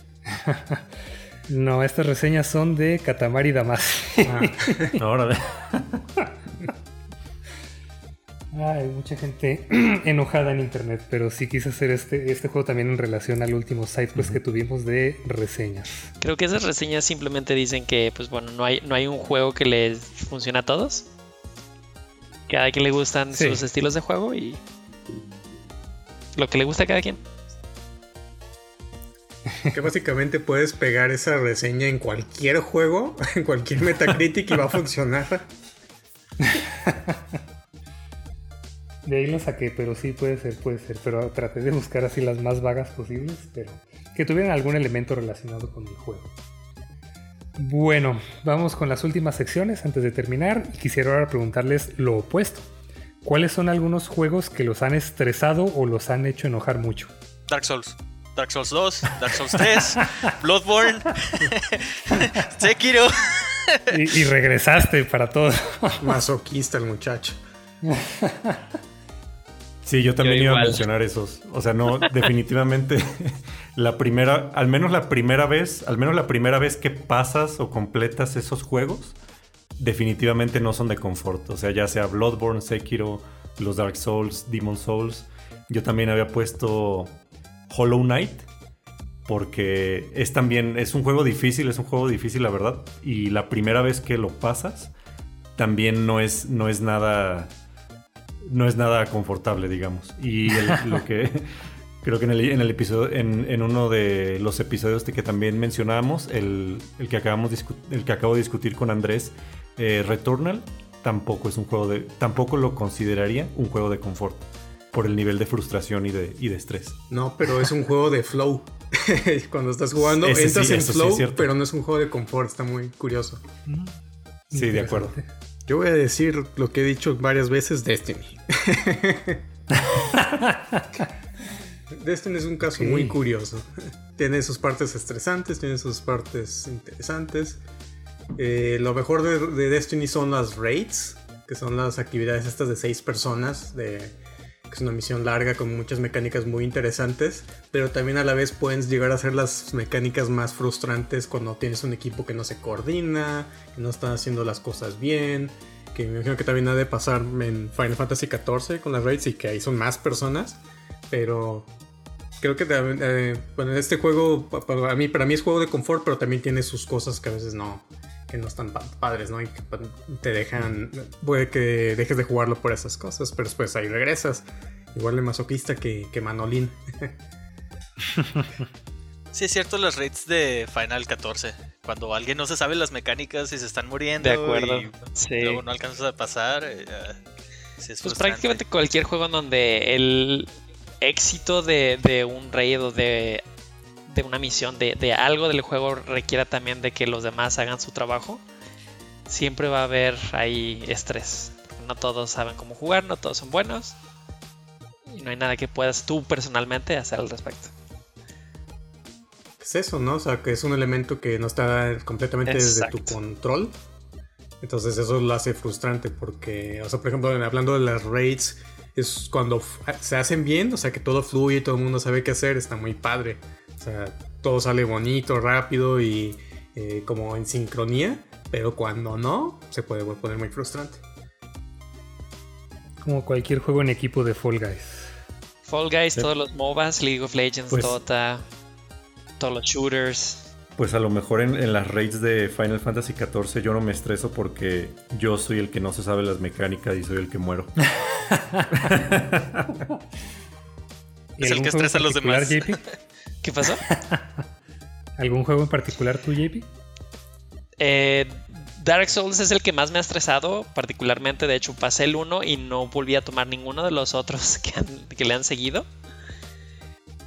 No, estas reseñas son de Katamari Damacy. (laughs) Órale. Hay mucha gente (clears throat) enojada en internet, pero sí quise hacer este, este juego también en relación al último site quest que tuvimos de reseñas. Creo que esas reseñas simplemente dicen que, pues bueno, no hay, no hay un juego que les funcione a todos. Cada quien le gustan Sí. sus estilos de juego y lo que le gusta a cada quien. que básicamente puedes pegar esa reseña en cualquier juego, (laughs) en cualquier Metacritic y va a (laughs) funcionar. (laughs) De ahí lo saqué, pero sí puede ser, puede ser. Pero traté de buscar así las más vagas posibles, pero que tuvieran algún elemento relacionado con el juego. Bueno, vamos con las últimas secciones antes de terminar y quisiera ahora preguntarles lo opuesto. ¿Cuáles son algunos juegos que los han estresado o los han hecho enojar mucho? Dark Souls. Dark Souls 2, Dark Souls 3, (laughs) Bloodborne, (laughs) Sekiro. Y, y regresaste para todo. Masoquista el muchacho. (laughs) Sí, yo también Yo iba a mencionar esos. O sea, no, (laughs) definitivamente (laughs) la primera, al menos la primera vez, al menos la primera vez que pasas o completas esos juegos, definitivamente no son de confort. O sea, ya sea Bloodborne, Sekiro, los Dark Souls, Demon Souls. Yo también había puesto Hollow Knight. Porque es también, es un juego difícil, es un juego difícil, la verdad. Y la primera vez que lo pasas, también no es, no es nada no es nada confortable, digamos. Y el- (laughs) lo que creo que en el, en el episodio, en, en uno de los episodios de que también mencionábamos, el, el que acabamos el que acabo de discutir con Andrés, eh, Returnal, tampoco es un juego de, tampoco lo consideraría un juego de confort por el nivel de frustración y de, y de estrés. No, pero es un juego de flow. (laughs) Cuando estás jugando, Ese sí, entras en eso sí es flow, pero no es un juego de confort. Está muy curioso. Sí, de acuerdo. Yo voy a decir lo que he dicho varias veces, Destiny. (laughs) Destiny es un caso muy curioso. Tiene sus partes estresantes, tiene sus partes interesantes. Eh, lo mejor de, de Destiny son las raids, que son las actividades estas de seis personas, de, que es una misión larga con muchas mecánicas muy interesantes, pero también a la vez pueden llegar a ser las mecánicas más frustrantes cuando tienes un equipo que no se coordina, que no está haciendo las cosas bien, que me imagino que también ha de pasar en Final Fantasy XIV con las raids y que ahí son más personas, pero creo que eh, bueno, este juego pa- pa- a mí, para mí es juego de confort, pero también tiene sus cosas que a veces no, que no están padres, ¿no? Y que te dejan, puede que dejes de jugarlo por esas cosas, pero después ahí regresas. Igual de masoquista que, que Manolín. (laughs) Sí, es cierto, las raids de Final 14. Cuando alguien no se sabe las mecánicas y se están muriendo. De acuerdo. Y luego no alcanzas a pasar. Eh, pues prácticamente cualquier juego en donde el éxito de, un raid o de, una misión, de, algo del juego requiera también de que los demás hagan su trabajo, siempre va a haber ahí estrés. no todos saben cómo jugar, no todos son buenos. Y no hay nada que puedas tú personalmente hacer al respecto es eso, ¿no? O sea, que es un elemento que no está completamente desde tu control. Entonces eso lo hace frustrante porque, o sea, por ejemplo, hablando de las raids, es cuando se hacen bien, o sea, que todo fluye, todo el mundo sabe qué hacer, está muy padre. O sea, todo sale bonito, rápido y eh, como en sincronía, pero cuando no, se puede poner muy frustrante. Como cualquier juego en equipo de Fall Guys. Fall Guys, todos los MOBAs, League of Legends, pues, Dota todos los shooters. Pues a lo mejor en, las raids de Final Fantasy XIV yo no me estreso porque yo soy el que no se sabe las mecánicas y soy el que muero. (laughs) (laughs) es el que estresa a los demás. JP? (laughs) ¿Qué pasó? (laughs) ¿Algún juego en particular tú, JP? Eh, Dark Souls es el que más me ha estresado, particularmente. De hecho, pasé el 1 y no volví a tomar ninguno de los otros (laughs) que, le han seguido.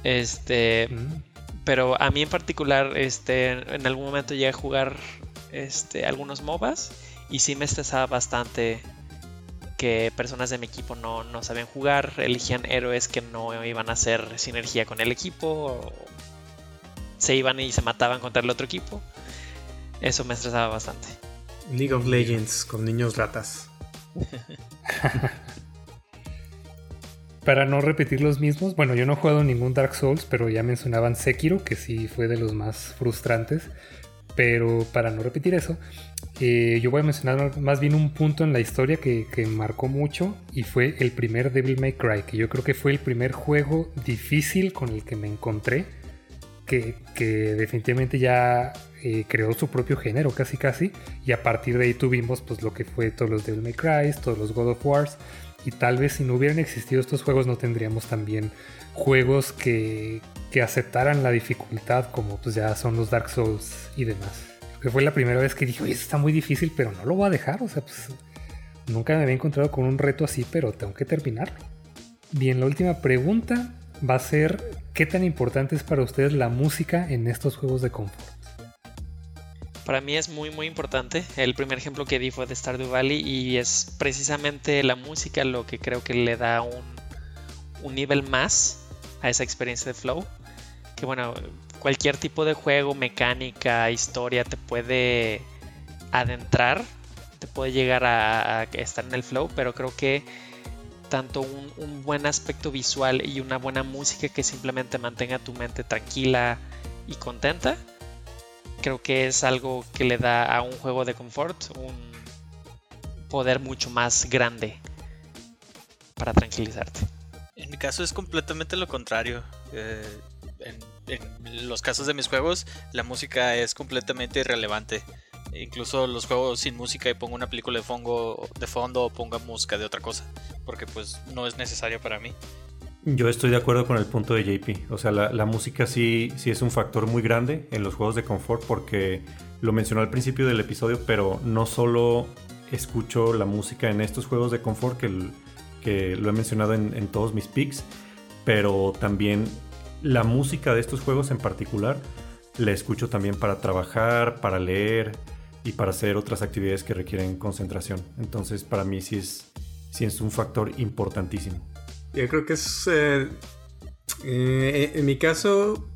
Este. Mm. Pero a mí en particular, este, en algún momento llegué a jugar este, algunos MOBAs y sí me estresaba bastante que personas de mi equipo no, no sabían jugar, elegían héroes que no iban a hacer sinergia con el equipo, se iban y se mataban contra el otro equipo. Eso me estresaba bastante. League of Legends con niños ratas. Para no repetir los mismos, bueno, yo no he jugado ningún Dark Souls, pero ya mencionaban Sekiro, que sí fue de los más frustrantes. Pero para no repetir eso, eh, yo voy a mencionar más bien un punto en la historia que, marcó mucho y fue el primer Devil May Cry, que yo creo que fue el primer juego difícil con el que me encontré, que, definitivamente ya eh, creó su propio género casi casi, y a partir de ahí tuvimos pues lo que fue todos los Devil May Cry, todos los God of Wars, y tal vez si no hubieran existido estos juegos no tendríamos también juegos que, aceptaran la dificultad como pues ya son los Dark Souls y demás. Que fue la primera vez que dije, oye, está muy difícil, pero no lo voy a dejar. O sea, pues nunca me había encontrado con un reto así, pero tengo que terminarlo. Bien, la última pregunta va a ser, ¿qué tan importante es para ustedes la música en estos juegos de confort? Para mí es muy muy importante. El primer ejemplo que di fue de Stardew Valley y es precisamente la música lo que creo que le da un, un nivel más a esa experiencia de flow. Que bueno, cualquier tipo de juego, mecánica, historia te puede adentrar, te puede llegar a, estar en el flow, pero creo que tanto un, un, buen aspecto visual y una buena música que simplemente mantenga tu mente tranquila y contenta creo que es algo que le da a un juego de confort un poder mucho más grande para tranquilizarte. En mi caso es completamente lo contrario. Eh, en, los casos de mis juegos, la música es completamente irrelevante. Incluso los juegos sin música y pongo una película de, de fondo o ponga música de otra cosa, porque pues no es necesario para mí. Yo estoy de acuerdo con el punto de JP. O sea, la, música sí, sí es un factor muy grande en los juegos de confort porque lo mencionó al principio del episodio, pero no solo escucho la música en estos juegos de confort, que, que lo he mencionado en, todos mis picks, pero también la música de estos juegos en particular la escucho también para trabajar, para leer y para hacer otras actividades que requieren concentración. Entonces, para mí sí es, sí es un factor importantísimo. Yo creo que es. Eh, eh, en mi caso,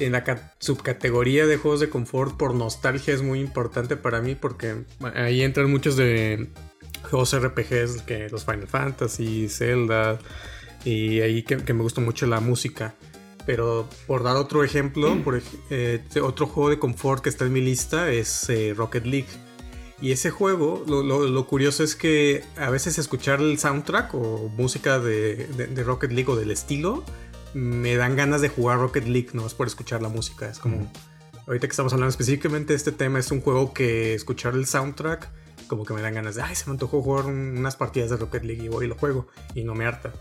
en la subcategoría de juegos de confort por nostalgia es muy importante para mí porque ahí entran muchos de juegos RPGs, que los Final Fantasy, Zelda, y ahí que, me gusta mucho la música. Pero por dar otro ejemplo, por, eh, otro juego de confort que está en mi lista es Rocket League. Y ese juego, lo, curioso es que a veces escuchar el soundtrack o música de, Rocket League o del estilo, me dan ganas de jugar Rocket League, no es por escuchar la música. Es como, ahorita que estamos hablando específicamente de este tema, es un juego que escuchar el soundtrack como que me dan ganas de, ay, se me antojó jugar unas partidas de Rocket League y voy y lo juego y no me harta.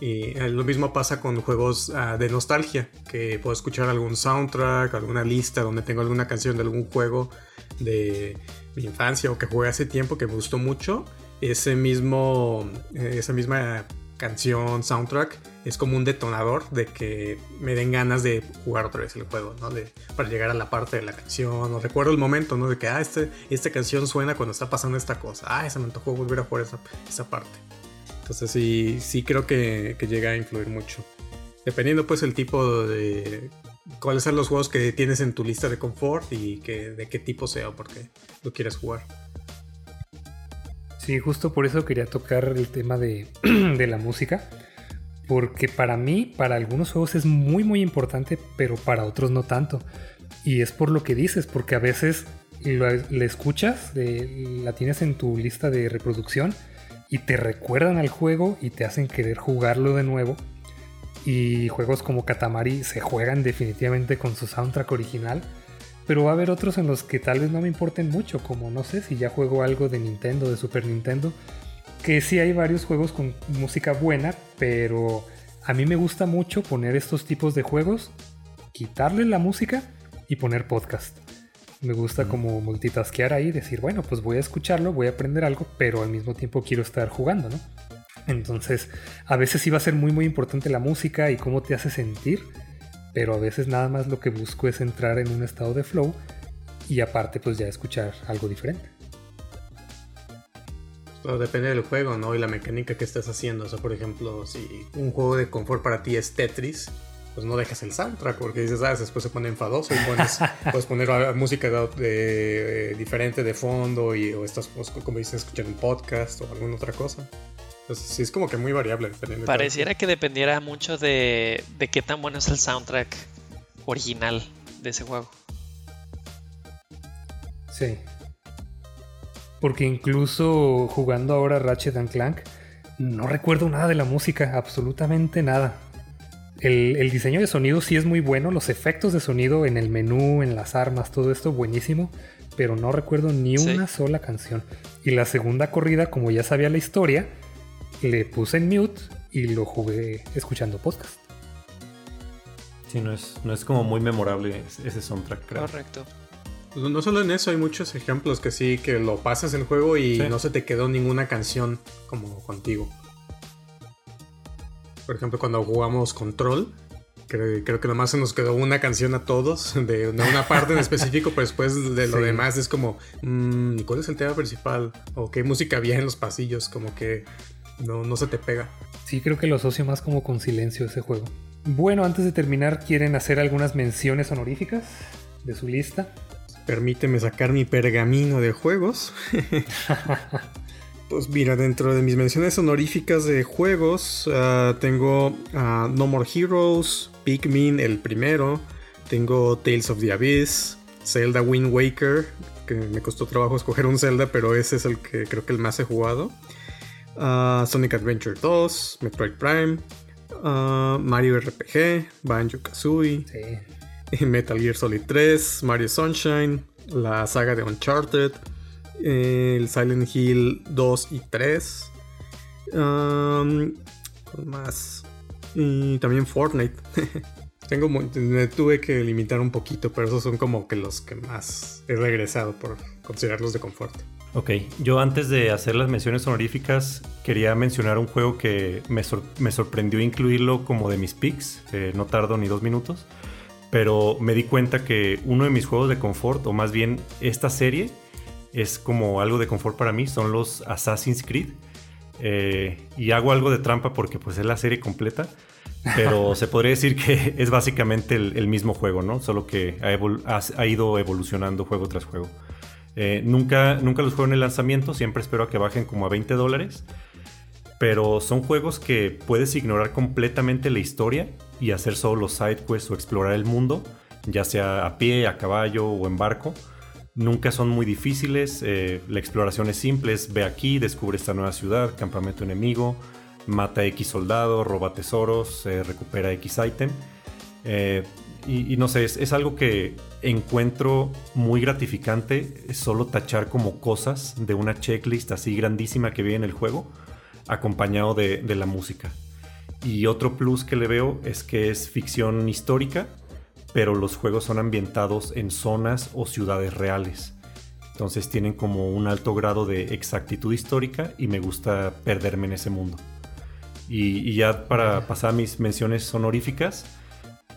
Y eh, lo mismo pasa con juegos ah, de nostalgia, que puedo escuchar algún soundtrack, alguna lista donde tengo alguna canción de algún juego de mi infancia o que jugué hace tiempo que me gustó mucho. Ese mismo, eh, esa misma canción, soundtrack, es como un detonador de que me den ganas de jugar otra vez el juego, ¿no? De, para llegar a la parte de la canción, o recuerdo el momento, ¿no? De que, ah, este, esta canción suena cuando está pasando esta cosa, ah, se me antojó volver a jugar esa, esa parte. Entonces sí, sí creo que, que, llega a influir mucho. Dependiendo pues el tipo de... cuáles son los juegos que tienes en tu lista de confort y que, de qué tipo sea o por qué lo quieres jugar. Sí, justo por eso quería tocar el tema (clears throat) de, la música porque para mí, para algunos juegos es muy muy importante, pero para otros no tanto. Y es por lo que dices, porque a veces le escuchas, la tienes en tu lista de reproducción y te recuerdan al juego y te hacen querer jugarlo de nuevo. Y juegos como Katamari se juegan definitivamente con su soundtrack original. Pero va a haber otros en los que tal vez no me importen mucho, como no sé si ya juego algo de Nintendo, de Super Nintendo, que sí hay varios juegos con música buena, pero a mí me gusta mucho poner estos tipos de juegos, quitarle la música y poner podcast. Me gusta como multitaskear ahí, decir, bueno, pues voy a escucharlo, voy a aprender algo, pero al mismo tiempo quiero estar jugando, ¿no? Entonces, a veces sí va a ser muy muy importante la música y cómo te hace sentir, pero a veces nada más lo que busco es entrar en un estado de flow y aparte pues ya escuchar algo diferente. Todo depende del juego, ¿no? Y la mecánica que estés haciendo. O sea, por ejemplo, si un juego de confort para ti es Tetris, pues no dejas el soundtrack porque dices, ah, después se pone enfadoso y (laughs) puedes poner música de, diferente de fondo y, o estás, pues, como dices, escuchar un podcast o alguna otra cosa. Entonces, sí, es como que muy variable. Dependiendo Pareciera que dependiera mucho de, de qué tan bueno es el soundtrack original de ese juego. Sí, porque incluso jugando ahora Ratchet and Clank, no recuerdo nada de la música, absolutamente nada. El, diseño de sonido sí es muy bueno, los efectos de sonido en el menú, en las armas, todo esto buenísimo, pero no recuerdo ni una sola canción. Y la segunda corrida, como ya sabía la historia, le puse en mute y lo jugué escuchando podcast. Sí, no es, no es como muy memorable ese soundtrack, creo. Correcto. Pues no solo en eso, hay muchos ejemplos que sí, que lo pasas el juego y no se te quedó ninguna canción como contigo. Por ejemplo, cuando jugamos Control, creo, creo que nomás se nos quedó una canción a todos, (laughs) de, una parte en específico, pero después de lo demás es como, mmm, ¿cuál es el tema principal? O qué música había en los pasillos, como que no, no se te pega. Sí, creo que lo asocio más como con silencio ese juego. Bueno, antes de terminar, ¿quieren hacer algunas menciones honoríficas de su lista? Permíteme sacar mi pergamino de juegos. (laughs) pues mira, dentro de mis menciones honoríficas de juegos, ah, tengo ah, No More Heroes, Pikmin el primero, tengo Tales of the Abyss, Zelda Wind Waker, que me costó trabajo escoger un Zelda, pero ese es el que creo que el más he jugado. Ah, Sonic Adventure 2, Metroid Prime, Mario RPG, Banjo Kazooie. (laughs) Metal Gear Solid 3, Mario Sunshine, la saga de Uncharted, el Silent Hill 2 y 3. más? Y también Fortnite. (laughs) Tengo, me tuve que limitar un poquito, pero esos son como que los que más he regresado por considerarlos de confort. Ok, yo antes de hacer las menciones honoríficas quería mencionar un juego que me, sorprendió incluirlo como de mis picks, no tardo ni dos minutos pero me di cuenta que uno de mis juegos de confort, o más bien esta serie, es como algo de confort para mí, son los Assassin's Creed. Eh, y hago algo de trampa porque pues es la serie completa, pero (laughs) se podría decir que es básicamente el, mismo juego, ¿no? Solo que ha, ido evolucionando juego tras juego. Eh, nunca, nunca los juego en el lanzamiento, siempre espero a que bajen como a 20 dólares pero son juegos que puedes ignorar completamente la historia y hacer solo side quests o explorar el mundo, ya sea a pie, a caballo o en barco. Nunca son muy difíciles, eh, la exploración es simple, es ve aquí, descubre esta nueva ciudad, campamento enemigo, mata X soldado, roba tesoros, eh, recupera X item. Eh, y, no sé, es, algo que, encuentro muy gratificante solo tachar como cosas de una checklist así grandísima que viene en el juego, acompañado de, la música. Y otro plus que le veo es que es ficción histórica, pero los juegos son ambientados en zonas o ciudades reales. Entonces tienen como un alto grado de exactitud histórica y me gusta perderme en ese mundo. Y, ya para pasar a mis menciones honoríficas,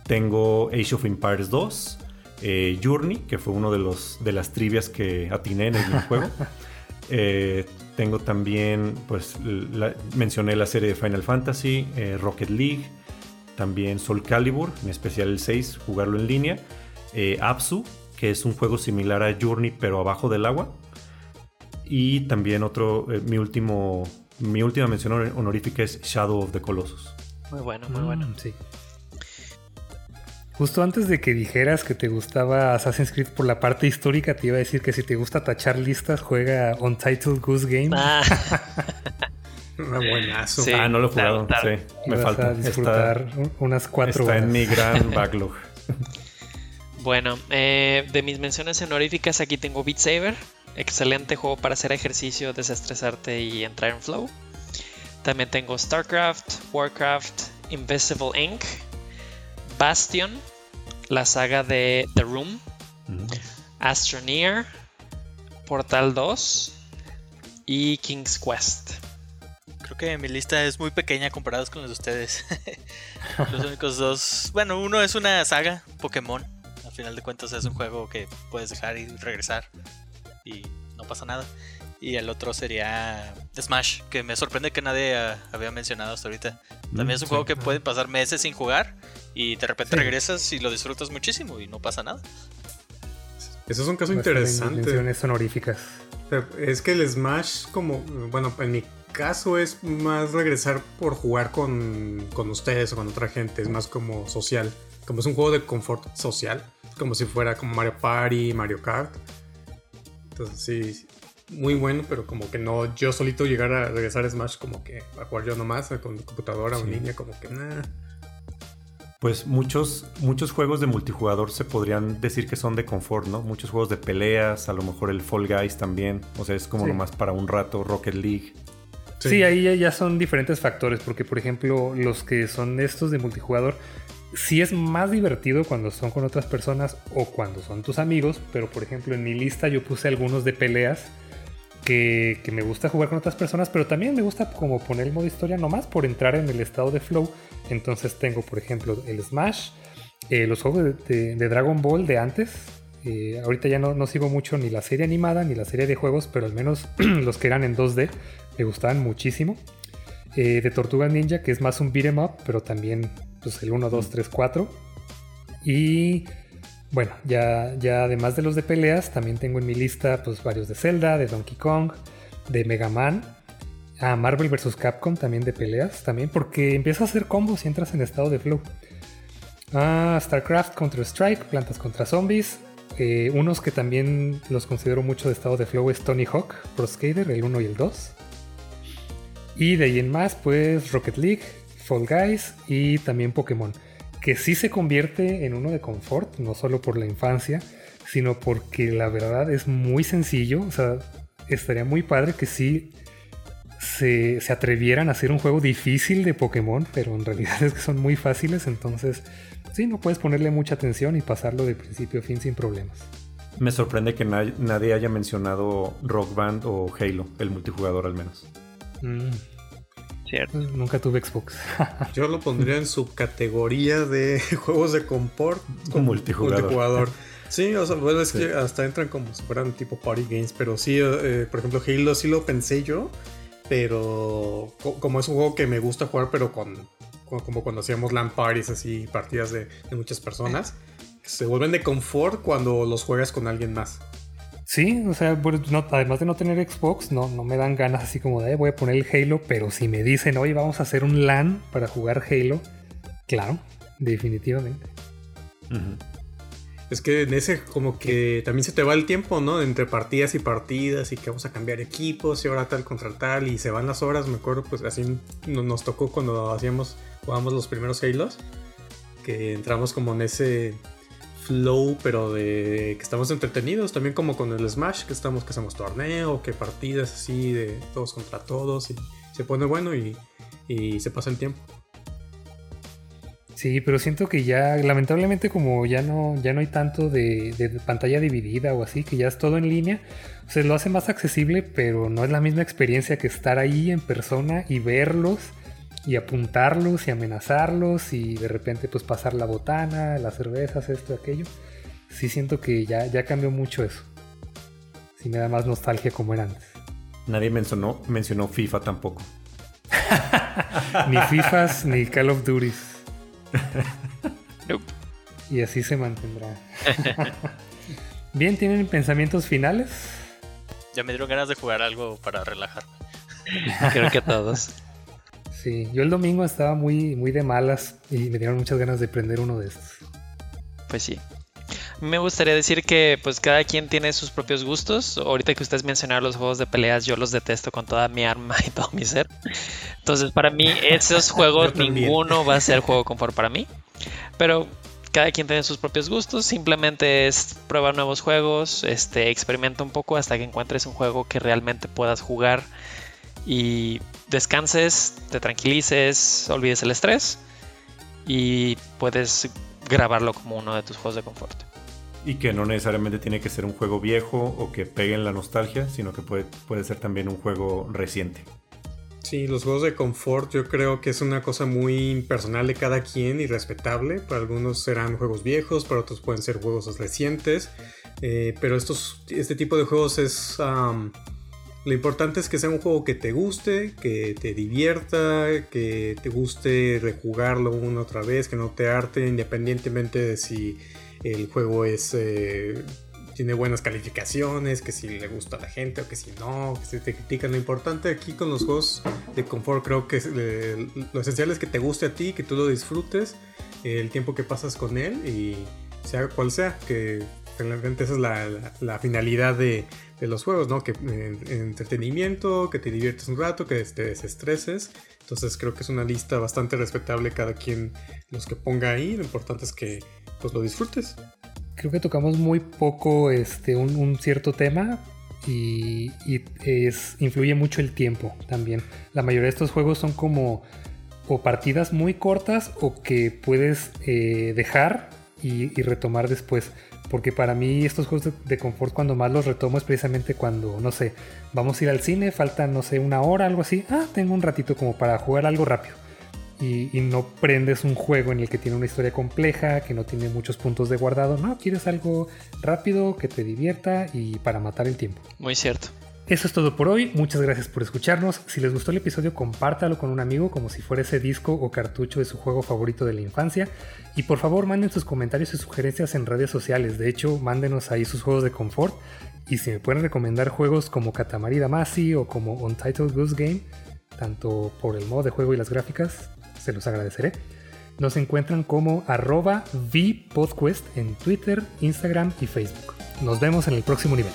tengo Age of Empires 2, eh, Journey, que fue uno de, los, de las trivias que atiné en el juego. (laughs) Eh, tengo también, pues mencioné la serie de Final Fantasy, eh, Rocket League, también Soul Calibur, en especial el 6, jugarlo en línea. Apsu, que es un juego similar a Journey pero abajo del agua. Y también otro, mi último, mi última mención honorífica es Shadow of the Colossus. Muy bueno, muy bueno. Mm, sí. Justo antes de que dijeras que te gustaba Assassin's Creed por la parte histórica, te iba a decir que si te gusta tachar listas, juega Untitled Goose Game. Ah. (laughs) buenazo. ah, no lo he jugado. Sí, me falta. disfrutar unas cuatro está en mi gran (laughs) backlog. bueno, eh, de mis menciones honoríficas, aquí tengo Beat Saber. Excelente juego para hacer ejercicio, desestresarte y entrar en flow. También tengo StarCraft, Warcraft, Invisible Inc. Bastion, la saga de The Room, Astroneer, Portal 2 y King's Quest. Creo que mi lista es muy pequeña comparados con las de ustedes. (laughs) Los únicos dos. Bueno, uno es una saga, Pokémon. Al final de cuentas es un juego que puedes dejar y regresar. Y no pasa nada. Y el otro sería Smash, que me sorprende que nadie ah, había mencionado hasta ahorita. También es un mm, juego que pueden pasar meses sin jugar y de repente regresas y lo disfrutas muchísimo y no pasa nada. Eso es un caso interesante. honoríficas. Es que el Smash, como, bueno, en mi caso es más regresar por jugar con, con ustedes o con otra gente, es más como social. Como es un juego de confort social, como si fuera como Mario Party, Mario Kart. Entonces sí, muy bueno, pero como que no, yo solito llegar a regresar a Smash como que a jugar yo nomás con computadora o en línea, como que nada. Pues muchos, muchos juegos de multijugador se podrían decir que son de confort, ¿no? Muchos juegos de peleas, a lo mejor el Fall Guys también. O sea, es como nomás para un rato, Rocket League. Sí. ahí ya son diferentes factores, porque por ejemplo, los que son estos de multijugador, sí es más divertido cuando son con otras personas o cuando son tus amigos, pero por ejemplo en mi lista yo puse algunos de peleas que, me gusta jugar con otras personas, pero también me gusta como poner el modo historia nomás por entrar en el estado de flow. Entonces tengo, por ejemplo, el Smash, eh, los juegos de, Dragon Ball de antes. Eh, ahorita ya no, sigo mucho ni la serie animada ni la serie de juegos, pero al menos (clears throat) los que eran en 2D me gustaban muchísimo. Eh, de Tortuga Ninja, que es más un beat'em up, pero también pues, el 1, 2, 3, 4. Y bueno, ya, ya además de los de peleas, también tengo en mi lista pues varios de Zelda, de Donkey Kong, de Mega Man, a Marvel vs. Capcom también de peleas, también porque empieza a hacer combos y entras en estado de flow. Ah, StarCraft, Counter-Strike, Plantas contra Zombies. Eh, unos que también los considero mucho de estado de flow es Tony Hawk, Pro Skater, el 1 y el 2. Y de ahí en más, pues Rocket League, Fall Guys y también Pokémon que sí se convierte en uno de confort, no solo por la infancia, sino porque la verdad es muy sencillo. O sea, estaría muy padre que sí se, atrevieran a hacer un juego difícil de Pokémon, pero en realidad (laughs) es que son muy fáciles, entonces sí, no puedes ponerle mucha atención y pasarlo de principio a fin sin problemas. Me sorprende que nadie haya mencionado Rock Band o Halo, el multijugador al menos. Mm. Nunca tuve Xbox. (laughs) Yo lo pondría en su categoría de (laughs) juegos de confort con multijugador. Sí, o sea, bueno, es que hasta entran como si fueran tipo party games, pero sí, eh, por ejemplo, Halo sí lo pensé yo, pero como es un juego que me gusta jugar, pero con, como cuando hacíamos LAN parties, así, partidas de, de muchas personas, se vuelven de confort cuando los juegas con alguien más. Sí, o sea, además de no tener Xbox, no, no me dan ganas así como de voy a poner el Halo, pero si me dicen, oye, vamos a hacer un LAN para jugar Halo, claro, definitivamente. Es que en ese como que también se te va el tiempo, ¿no? Entre partidas y partidas y que vamos a cambiar equipos y ahora tal contra tal y se van las horas, me acuerdo, pues así nos tocó cuando hacíamos, jugábamos los primeros Halos, que entramos como en ese flow, pero de que estamos entretenidos, también como con el Smash, que estamos que hacemos torneo, que partidas así de todos contra todos y se pone bueno y, y se pasa el tiempo. Sí, pero siento que ya, lamentablemente, como ya no, ya no hay tanto de, pantalla dividida o así, que ya es todo en línea, se lo hace más accesible, pero no es la misma experiencia que estar ahí en persona y verlos y apuntarlos y amenazarlos y de repente pues pasar la botana, las cervezas, esto, aquello. Sí siento que ya, ya cambió mucho eso. Sí me da más nostalgia como era antes. Nadie mencionó, mencionó FIFA tampoco. (laughs) ni FIFAs ni Call of Duty. Y así se mantendrá. (laughs) Bien, ¿tienen pensamientos finales? Ya me dieron ganas de jugar algo para relajarme. Creo que todos. Sí, yo el domingo estaba muy, muy de malas y me dieron muchas ganas de prender uno de estos. Pues sí. Me gustaría decir que pues cada quien tiene sus propios gustos. Ahorita que ustedes mencionaron los juegos de peleas, yo los detesto con toda mi arma (laughs) y todo mi ser. Entonces para mí esos juegos (laughs) ninguno va a ser juego confort para mí. Pero cada quien tiene sus propios gustos, simplemente es probar nuevos juegos, este, experimenta un poco hasta que encuentres un juego que realmente puedas jugar y descanses, te tranquilices, olvides el estrés y puedes grabarlo como uno de tus juegos de confort. Y que no necesariamente tiene que ser un juego viejo o que pegue en la nostalgia, sino que puede, puede ser también un juego reciente. Sí, los juegos de confort yo creo que es una cosa muy personal de cada quien y respetable. Para algunos serán juegos viejos, para otros pueden ser juegos recientes. Eh, pero estos, este tipo de juegos es... Lo importante es que sea un juego que te guste, que te divierta, que te guste rejugarlo una otra vez, que no te arte, independientemente de si el juego es eh, tiene buenas calificaciones, que si le gusta a la gente o que si no, que si te critican. Lo importante aquí con los juegos de confort creo que eh, lo esencial es que te guste a ti, que tú lo disfrutes, el tiempo que pasas con él y sea cual sea, que realmente esa es la finalidad de, de los juegos, ¿no? Que eh, entretenimiento, que te diviertes un rato, que te desestreses. Entonces creo que es una lista bastante respetable cada quien los que ponga ahí. Lo importante es que pues lo disfrutes. Creo que tocamos muy poco este, un, cierto tema y, es, influye mucho el tiempo también. La mayoría de estos juegos son como o partidas muy cortas o que puedes eh, dejar y, retomar después. Porque para mí estos juegos de, confort cuando más los retomo es precisamente cuando, no sé, vamos a ir al cine, falta, no sé, una hora, algo así. Ah, tengo un ratito como para jugar algo rápido. Y, no prendes un juego en el que tiene una historia compleja, que no tiene muchos puntos de guardado. No, quieres algo rápido, que te divierta y para matar el tiempo. Muy cierto. Eso es todo por hoy, muchas gracias por escucharnos. Si les gustó el episodio, compártalo con un amigo como si fuera ese disco o cartucho de su juego favorito de la infancia. Y por favor, manden sus comentarios y sugerencias en redes sociales. De hecho, mándenos ahí sus juegos de confort. Y si me pueden recomendar juegos como Katamari Damacy o como Untitled Goose Game, tanto por el modo de juego y las gráficas, se los agradeceré. Nos encuentran como arroba VPodquest en Twitter, Instagram y Facebook. Nos vemos en el próximo nivel.